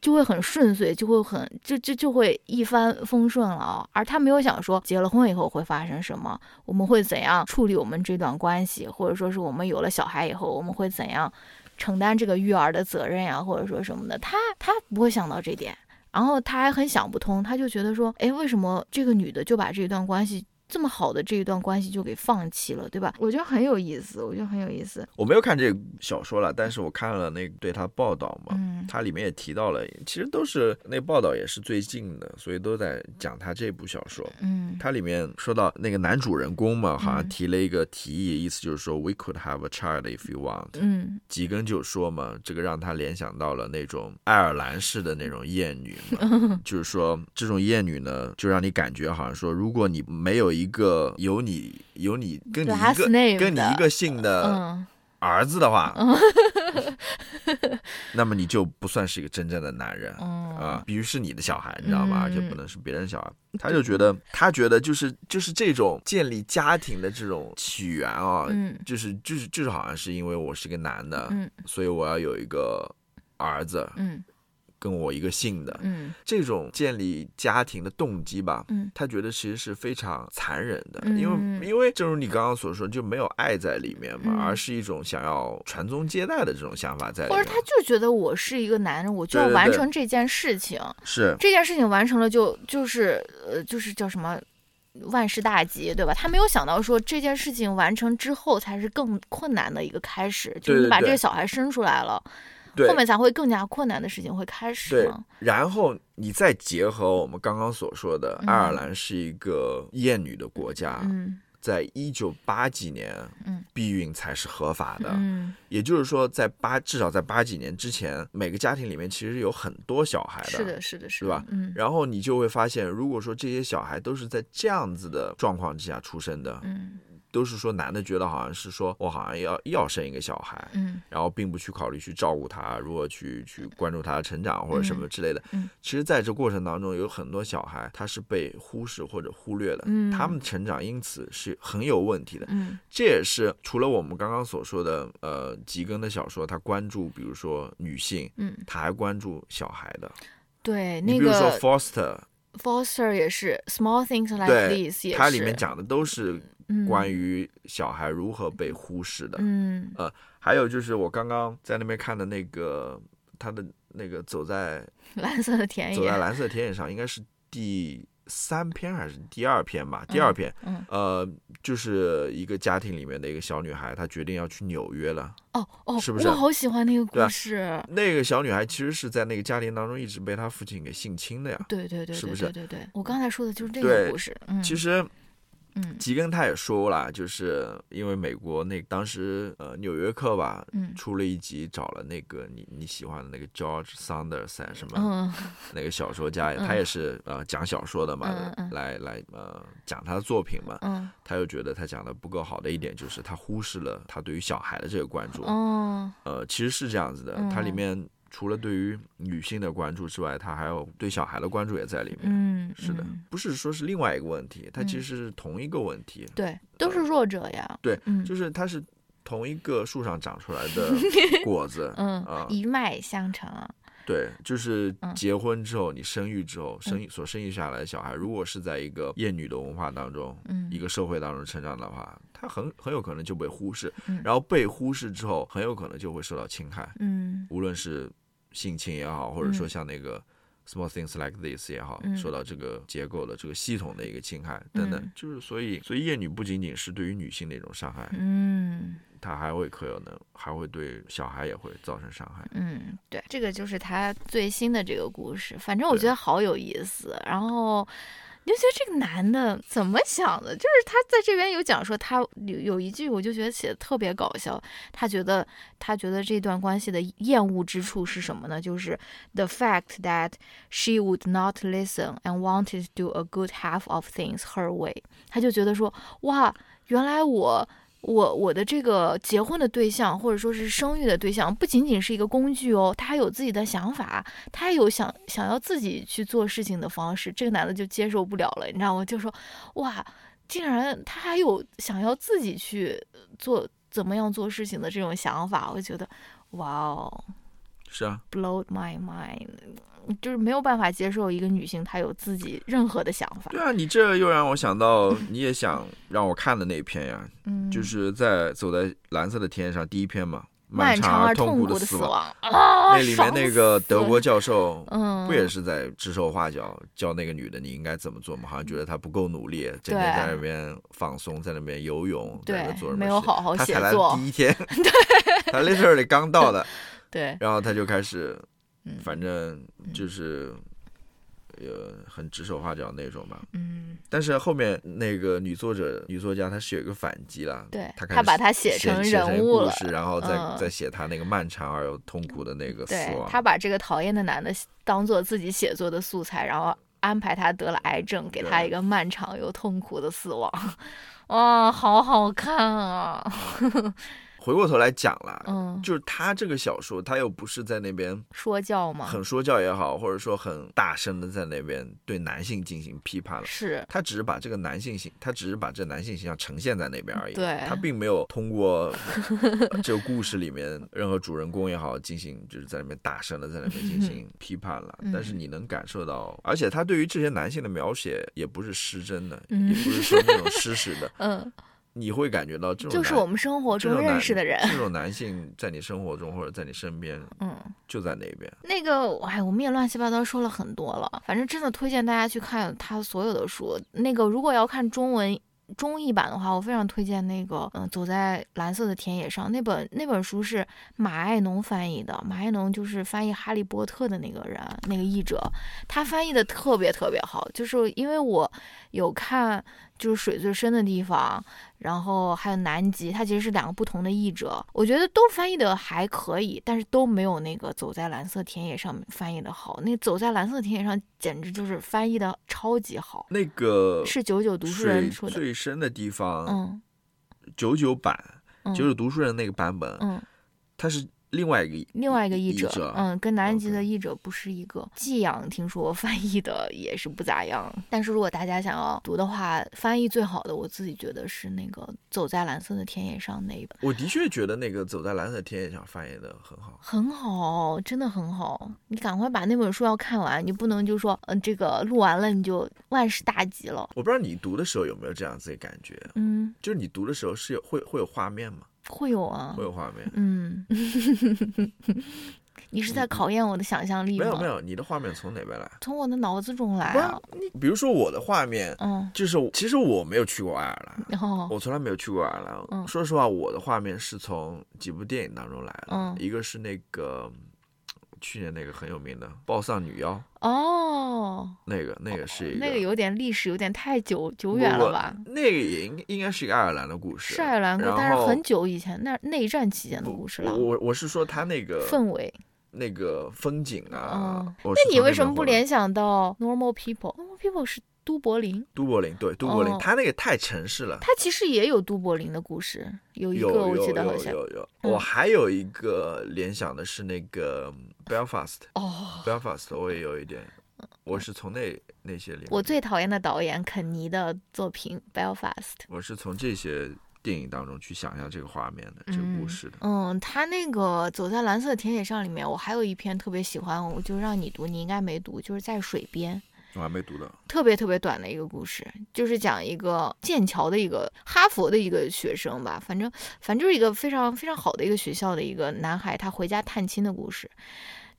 就会很顺遂，就会很就就就会一帆风顺了啊！而他没有想说结了婚以后会发生什么，我们会怎样处理我们这段关系，或者说是我们有了小孩以后我们会怎样承担这个育儿的责任呀，或者说什么的，他他不会想到这点，然后他还很想不通，他就觉得说，哎，为什么这个女的就把这段关系？这么好的这一段关系就给放弃了，对吧？我觉得很有意思，我觉得很有意思。我没有看这个小说了，但是我看了那对他报道嘛，它里面也提到了，其实都是那报道也是最近的，所以都在讲他这部小说。嗯，它里面说到那个男主人公嘛，好像提了一个提议，意思就是说 We could have a child if you want。嗯，吉根就说嘛，这个让他联想到了那种爱尔兰式的那种艳女嘛，就是说这种艳女呢，就让你感觉好像说，如果你没有一一个有你有你跟你一个跟你一个姓的儿子的话，那么你就不算是一个真正的男人啊，必须是你的小孩，你知道吗？而且不能是别人小孩。他就觉得，他觉得就是就是这种建立家庭的这种起源啊，就是就是就是好像是因为我是个男的，所以我要有一个儿子。跟我一个姓的，嗯，这种建立家庭的动机吧，嗯，他觉得其实是非常残忍的，因为因为正如你刚刚所说，就没有爱在里面嘛，而是一种想要传宗接代的这种想法在里面，或者他就觉得我是一个男人，我就要完成这件事情，是。这件事情完成了就就是呃就是叫什么万事大吉，对吧？他没有想到说这件事情完成之后才是更困难的一个开始，就是你把这个小孩生出来了。后面才会更加困难的事情会开始。对，然后你再结合我们刚刚所说的，爱尔兰是一个厌女的国家，在一九八几年，避孕才是合法的。嗯，也就是说，在八至少在八几年之前，每个家庭里面其实有很多小孩的。是的，是的，是吧？嗯，然后你就会发现，如果说这些小孩都是在这样子的状况之下出生的，嗯。都是说男的觉得好像是说我好像要要生一个小孩，嗯，然后并不去考虑去照顾他，如何去去关注他的成长或者什么之类的。嗯，其实在这过程当中，有很多小孩他是被忽视或者忽略的，嗯，他们成长因此是很有问题的。嗯，这也是除了我们刚刚所说的，呃，吉根的小说，他关注比如说女性，嗯，他还关注小孩的。对，那个比如说 Foster，Foster 也是 Small Things Like This，它里面讲的都是。关于小孩如何被忽视的，嗯，呃，还有就是我刚刚在那边看的那个，他的那个走在 蓝色的田野，走在蓝色田野上，应该是第三篇还是第二篇吧？第二篇，嗯，呃，就是一个家庭里面的一个小女孩，她决定要去纽约了。哦哦，是不是？我好喜欢那个故事。那个小女孩其实是在那个家庭当中一直被她父亲给性侵的呀。对对对，是不是？对对对，我刚才说的就是这个故事。嗯，其实。嗯，吉根他也说了，就是因为美国那当时呃《纽约客》吧，嗯，出了一集，找了那个你你喜欢的那个 George Saunders 什么，嗯，那个小说家，他也是呃讲小说的嘛，来来呃讲他的作品嘛，嗯，他又觉得他讲的不够好的一点就是他忽视了他对于小孩的这个关注，哦，呃，其实是这样子的，它里。面。除了对于女性的关注之外，他还有对小孩的关注也在里面。嗯，是的，不是说是另外一个问题，它其实是同一个问题。对，都是弱者呀。对，就是它是同一个树上长出来的 果子，嗯啊，一脉相承啊。对，就是结婚之后，你生育之后生育所生育下来的小孩，如果是在一个厌女的文化当中，嗯一个社会当中成长的话，他很很有可能就被忽视，嗯然后被忽视之后，很有可能就会受到侵害，嗯无论是性侵也好，或者说像那个 small things like this 也好，嗯。受到这个结构的这个系统的一个侵害等等。嗯，就是所以，所以厌女不仅仅是对于女性的一种伤害，嗯。它还会可有能还会对小孩也会造成伤害。嗯，对，这个就是他最新的这个故事，反正我觉得好有意思。然后你就觉得这个男的怎么想的？就是他在这边有讲说他有有一句，我就觉得写的特别搞笑。他觉得他觉得这段关系的厌恶之处是什么呢？就是 the fact that she would not listen and wanted to do a good half of things her way。他就觉得说，哇，原来我。我我的这个结婚的对象，或者说是生育的对象，不仅仅是一个工具哦，他还有自己的想法，他还有想想要自己去做事情的方式。这个男的就接受不了了，你知道吗？就说哇，竟然他还有想要自己去做怎么样做事情的这种想法，我觉得哇哦是啊，，blow my mind，就是没有办法接受一个女性她有自己任何的想法。对啊，你这又让我想到，你也想让我看的那一篇呀，嗯，就是在走在蓝色的天上第一篇嘛，漫长而痛苦的死亡。啊！那里面那个德国教授，嗯，不也是在指手画脚教那个女的你应该怎么做吗？好像觉得她不够努力，整天在那边放松，在那边游泳，在那做什么对没有事好好她才来写作第一天，她 literally 刚到的，对，然后他就开始，嗯反正就是，呃，很指手画脚那种吧。嗯，但是后面那个女作者、女作家，她是有一个反击了，对她把它写写成人物了故事，然后再、嗯再写她那个漫长而又痛苦的那个死亡。对他把这个讨厌的男的当做自己写作的素材，然后安排他得了癌症，给他一个漫长又痛苦的死亡。哇，好好看啊！回过头来讲啦，嗯，就是他这个小说，他又不是在那边说教嘛，很说教也好，或者说很大声的在那边对男性进行批判了。是。他只是把这个男性形，他只是把这男性形象呈现在那边而已。对。他并没有通过 这个故事里面任何主人公也好，进行就是在那边大声的在那边进行批判了。嗯。但是你能感受到，而且他对于这些男性的描写也不是失真的，嗯。也不是说那种失实的，嗯，你会感觉到这种就是我们生活中认识的人。这种男性在你生活中或者在你身边嗯，就在那边。那个，哎，我们也乱七八糟说了很多了。反正真的推荐大家去看他所有的书。那个，如果要看中文中译版的话，我非常推荐那个，嗯、走在蓝色的田野上那本那本书是马爱农翻译的。马爱农就是翻译《哈利波特》的那个人，那个译者，他翻译的特别特别好。就是因为我有看，就是水最深的地方，然后还有南极，它其实是两个不同的译者，我觉得都翻译的还可以，但是都没有那个走在蓝色田野上翻译的好。那走在蓝色田野上简直就是翻译的超级好，那个是九九读书人出的，最深的地方，嗯。九九版嗯。九九读书人那个版本，嗯，它是另外一个另外一个译者，者，嗯，跟南极的译者不是一个。寄养听说翻译的也是不咋样，但是如果大家想要读的话，翻译最好的我自己觉得是那个走在蓝色的田野上那一本。我的确觉得那个走在蓝色的田野上翻译的很好。很好，真的很好。你赶快把那本书要看完，你不能就说，嗯、这个录完了你就万事大吉了。我不知道你读的时候有没有这样子的感觉，嗯，就是你读的时候是有会会有画面吗？会有啊会。有画面？嗯，你是在考验我的想象力吗？没有没，有，你的画面从哪边来？从我的脑子中来啊。你，比如说我的画面，嗯，就是其实我没有去过爱尔兰，然后我从来没有去过爱尔兰。嗯说实话，我的画面是从几部电影当中来的，嗯一个是那个去年那个很有名的《暴丧女妖》，哦，那个那个是一那个有点历史，有点太久久远了吧？那个也应应该是一个爱尔兰的故事，是爱尔兰故，然后但是很久以前，那内战期间的故事了我。我我是说他那个氛围，那个风景啊，那你为什么不联想到 Normal People？Normal People 是都柏林，都柏林？对，都柏林，哦他那个太城市了。他其实也有都柏林的故事，有一个我记得好像有有，嗯我还有一个联想的是那个 Belfast，Belfast 哦。我也有一点，我是从那那些里面，我最讨厌的导演肯尼的作品《Belfast》，我是从这些电影当中去想象这个画面的这个故事的。嗯，他那个走在蓝色田野上里面，我还有一篇特别喜欢，我就让你读，你应该没读，就是在水边。我还没读的，特别特别短的一个故事，就是讲一个剑桥的一个哈佛的一个学生吧，反正反正就是一个非常非常好的一个学校的一个男孩，他回家探亲的故事。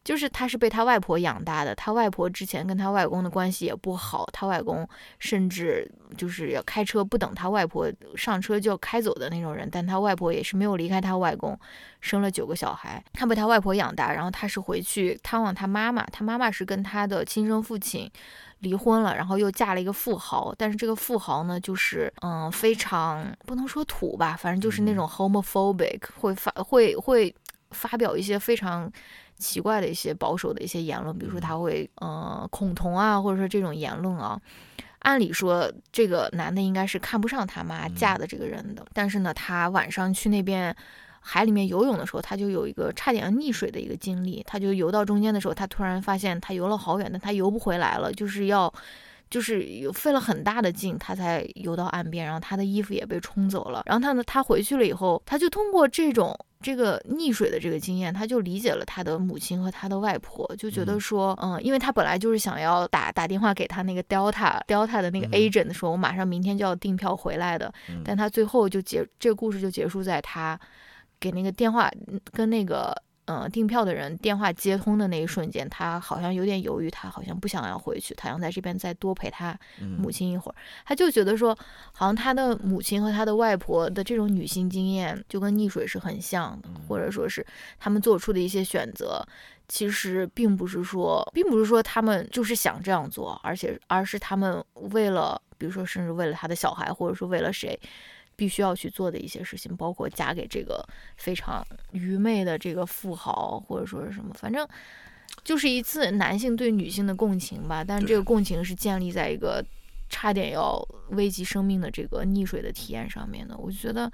就是他是被他外婆养大的，他外婆之前跟他外公的关系也不好，他外公甚至就是要开车不等他外婆上车就要开走的那种人，但他外婆也是没有离开他外公，生了九个小孩，他被他外婆养大，然后他是回去探望他妈妈，他妈妈是跟他的亲生父亲离婚了，然后又嫁了一个富豪，但是这个富豪呢，就是嗯非常不能说土吧，反正就是那种 homophobic，会发会会发表一些非常。奇怪的一些保守的一些言论，比如说他会呃恐同啊，或者说这种言论啊。按理说这个男的应该是看不上他妈嫁的这个人的，但是呢，他晚上去那边海里面游泳的时候，他就有一个差点要溺水的一个经历。他就游到中间的时候，他突然发现他游了好远，但他游不回来了，就是要就是有费了很大的劲，他才游到岸边，然后他的衣服也被冲走了。然后他呢，他回去了以后，他就通过这种。这个溺水的这个经验，他就理解了他的母亲和他的外婆，就觉得说，嗯，因为他本来就是想要打打电话给他那个 Delta Delta 的那个 agent 说，我马上明天就要订票回来的，但他最后就结这个故事就结束在他给那个电话跟那个。嗯，订票的人电话接通的那一瞬间，他好像有点犹豫，他好像不想要回去，他想在这边再多陪他母亲一会儿。他就觉得说，好像他的母亲和他的外婆的这种女性经验就跟溺水是很像的，或者说是他们做出的一些选择，其实并不是说，并不是说他们就是想这样做，而且而是他们为了，比如说甚至为了他的小孩，或者说为了谁。必须要去做的一些事情，包括嫁给这个非常愚昧的这个富豪，或者说是什么，反正就是一次男性对女性的共情吧。但这个共情是建立在一个差点要危及生命的这个溺水的体验上面的。我就觉得。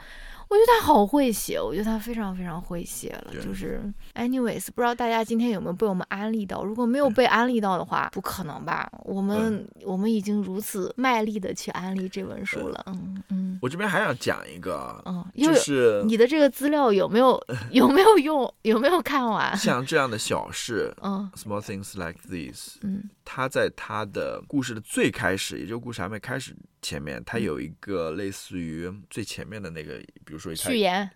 我觉得他好会写，我觉得他非常非常会写了。就是，anyways，不知道大家今天有没有被我们安利到？如果没有被安利到的话，不可能吧？我们我们已经如此卖力的去安利这本书了。嗯嗯。我这边还想讲一个，嗯，就是你的这个资料有没有 有没有用？有没有看完？像这样的小事，嗯，small things like these，嗯，他在他的故事的最开始，也就故事还没开始。前面它有一个类似于最前面的那个，比如说序言、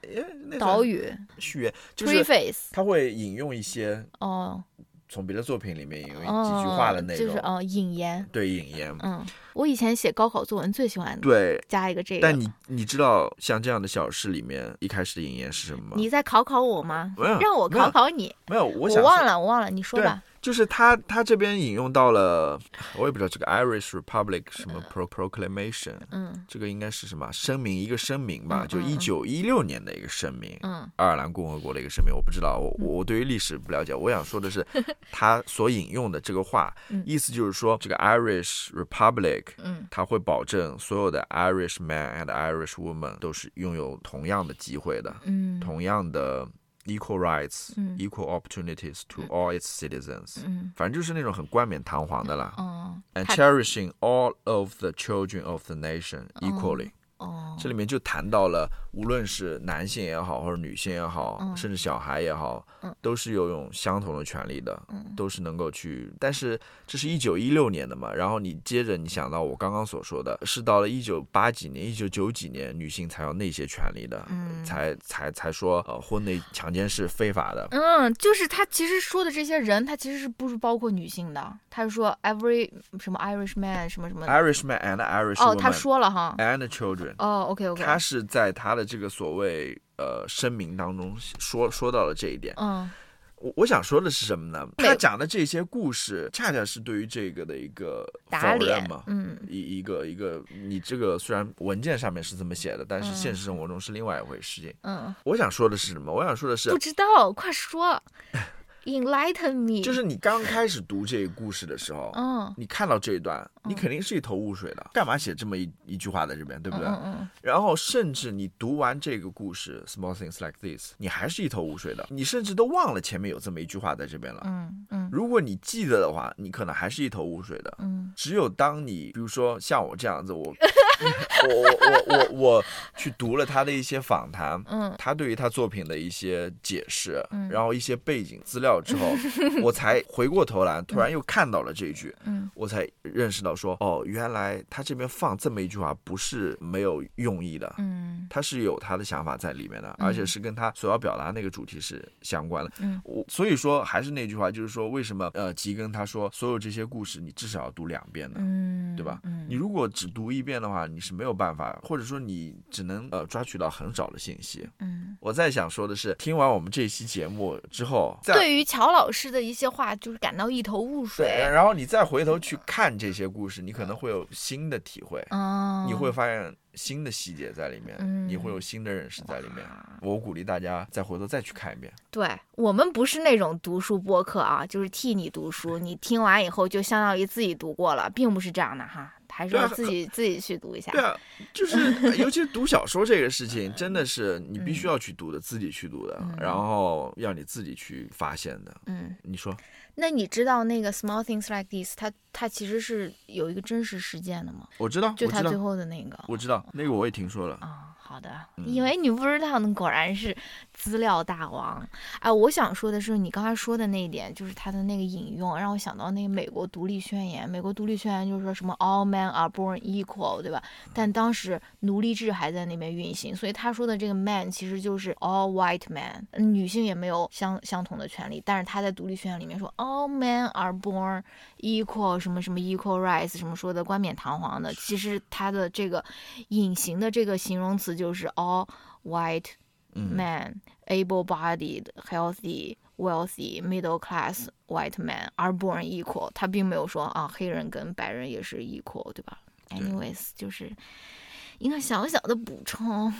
导语、序言，就是它会引用一些哦，从别的作品里面引用几句话的内容，就是哦引言，对引言。嗯，我以前写高考作文最喜欢对加一个这个。但你你知道像这样的小事里面一开始的引言是什么吗？你在考考我吗？让我考考你。没有，我忘了，我忘了，你说吧。就是他，他这边引用到了，我也不知道这个 Irish Republic 什么 Pro Proclamation，嗯，这个应该是什么声明？一个声明吧，就一九一六年的一个声明，嗯，爱尔兰共和国的一个声明，我不知道，我我对于历史不了解，我想说的是，他所引用的这个话，意思就是说，这个 Irish Republic，嗯，他会保证所有的 Irish man and Irish woman 都是拥有同样的机会的，嗯，同样的。Equal rights, equal opportunities to all its citizens。反正就是那种很冠冕堂皇的啦。And cherishing all of the children of the nation equally。 这里面就谈到了，无论是男性也好，或者女性也好，甚至小孩也好，都是有用相同的权利的，嗯都是能够去。但是这是一九一六年的嘛，然后你接着你想到我刚刚所说的是到了一九八几年、一九九几年，女性才有那些权利的，才才才说呃婚内强奸是非法的。嗯，就是他其实说的这些人，他其实是不是包括女性的？他是说 every 什么 Irish man 什么什么 Irish man and Irish 哦，他说了哈，and children。哦，OK OK，他是在他的这个所谓呃声明当中说说到了这一点。嗯，我我想说的是什么呢？他讲的这些故事，恰恰是对于这个的一个否认嘛。嗯，一一个一个，你这个虽然文件上面是这么写的，但是现实生活中是另外一回事情。嗯，我想说的是什么？我想说的是，不知道，快说。Enlighten me，就是你刚开始读这个故事的时候，嗯，你看到这一段，你肯定是一头雾水的，干嘛写这么一一句话在这边，对不对？嗯嗯。然后甚至你读完这个故事，Small things like this，你还是一头雾水的，你甚至都忘了前面有这么一句话在这边了。嗯嗯。如果你记得的话，你可能还是一头雾水的。嗯。只有当你比如说像我这样子，我 我我我我我去读了他的一些访谈，嗯，他对于他作品的一些解释，嗯，然后一些背景资料之后，我才回过头来，突然又看到了这一句，嗯，我才认识到说，哦，原来他这边放这么一句话不是没有用意的，嗯，他是有他的想法在里面的，而且是跟他所要表达那个主题是相关的，嗯，我所以说还是那句话，就是说为什么呃吉根他说所有这些故事你至少要读两遍呢？嗯，对吧？嗯，你如果只读一遍的话，你是没有办法，或者说你只能呃抓取到很少的信息。嗯，我在想说的是，听完我们这期节目之后，对于乔老师的一些话，就是感到一头雾水。对，然后你再回头去看这些故事，你可能会有新的体会。哦，你会发现。新的细节在里面，你会有新的认识在里面。我鼓励大家再回头再去看一遍。对我们不是那种读书播客啊，就是替你读书，你听完以后就相当于自己读过了，并不是这样的哈，还是要自己自己去读一下。对啊，就 是尤其是读小说这个事情，真的是你必须要去读的，自己去读的，然后要你自己去发现的。嗯，你说。那你知道那个 Small Things Like This，它它其实是有一个真实事件的吗？我知道，就他最后的那个。我知道，那个我也听说了。啊，好的，以为你不知道呢，果然是。资料大王，哎，我想说的是，你刚才说的那一点，就是他的那个引用，让我想到那个美国独立宣言。美国独立宣言就是说什么 “all men are born equal”，对吧？但当时奴隶制还在那边运行，所以他说的这个 “man” 其实就是 “all white man”，女性也没有相相同的权利。但是他在独立宣言里面说 “all men are born equal”，什么什么 “equal rights”，什么说的冠冕堂皇的，其实他的这个隐形的这个形容词就是 “all white”。Man, able-bodied, healthy, wealthy, middle-class white man are born equal。他并没有说啊，黑人跟白人也是 equal，对吧？Anyways，就是一个小小的补充。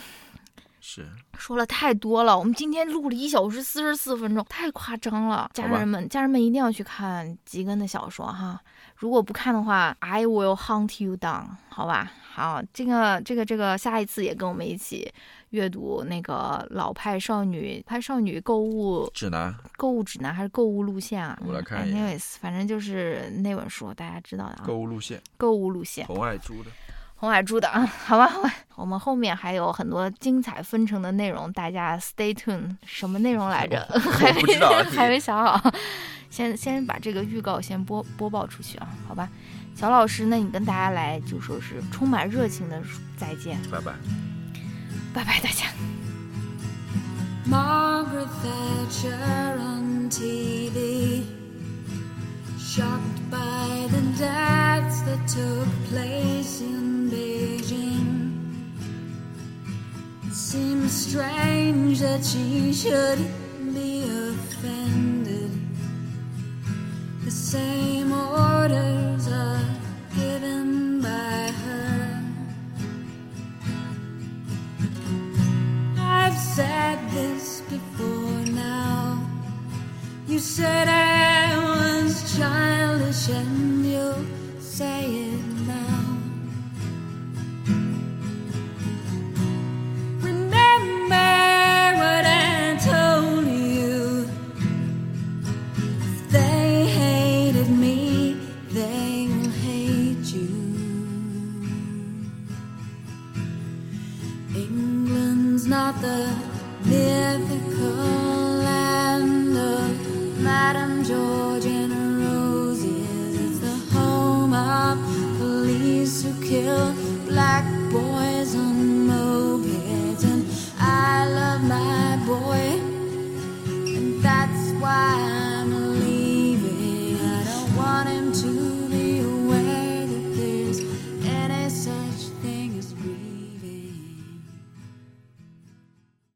是说了太多了，我们今天录了一小时四十四分钟，太夸张了。家人们，家人们一定要去看吉根的小说哈。如果不看的话，I will hunt you down，好吧？好，这个这个这个，下一次也跟我们一起。阅读那个老派少女派少女购物指南，购物指南还是购物路线啊？我来看一下。反正就是那本书，大家知道的啊。购物路线，购物路线，红爱珠的，红海珠的啊。好吧，好吧，我们后面还有很多精彩纷呈的内容，大家 stay tuned。什么内容来着？我不知道，还没想好。先先把这个预告先播播报出去啊，好吧？小老师，那你跟大家来就说是充满热情的再见，拜拜。拜拜，大家。Margaret Thatcher on TV, shocked by the deaths that took place in Beijing. It seems strange that she should be offended. The same orders are given. said this before now. You said I was childish, and you'll say it now. Remember what I told you. If they hated me, they will hate you. England's not the kill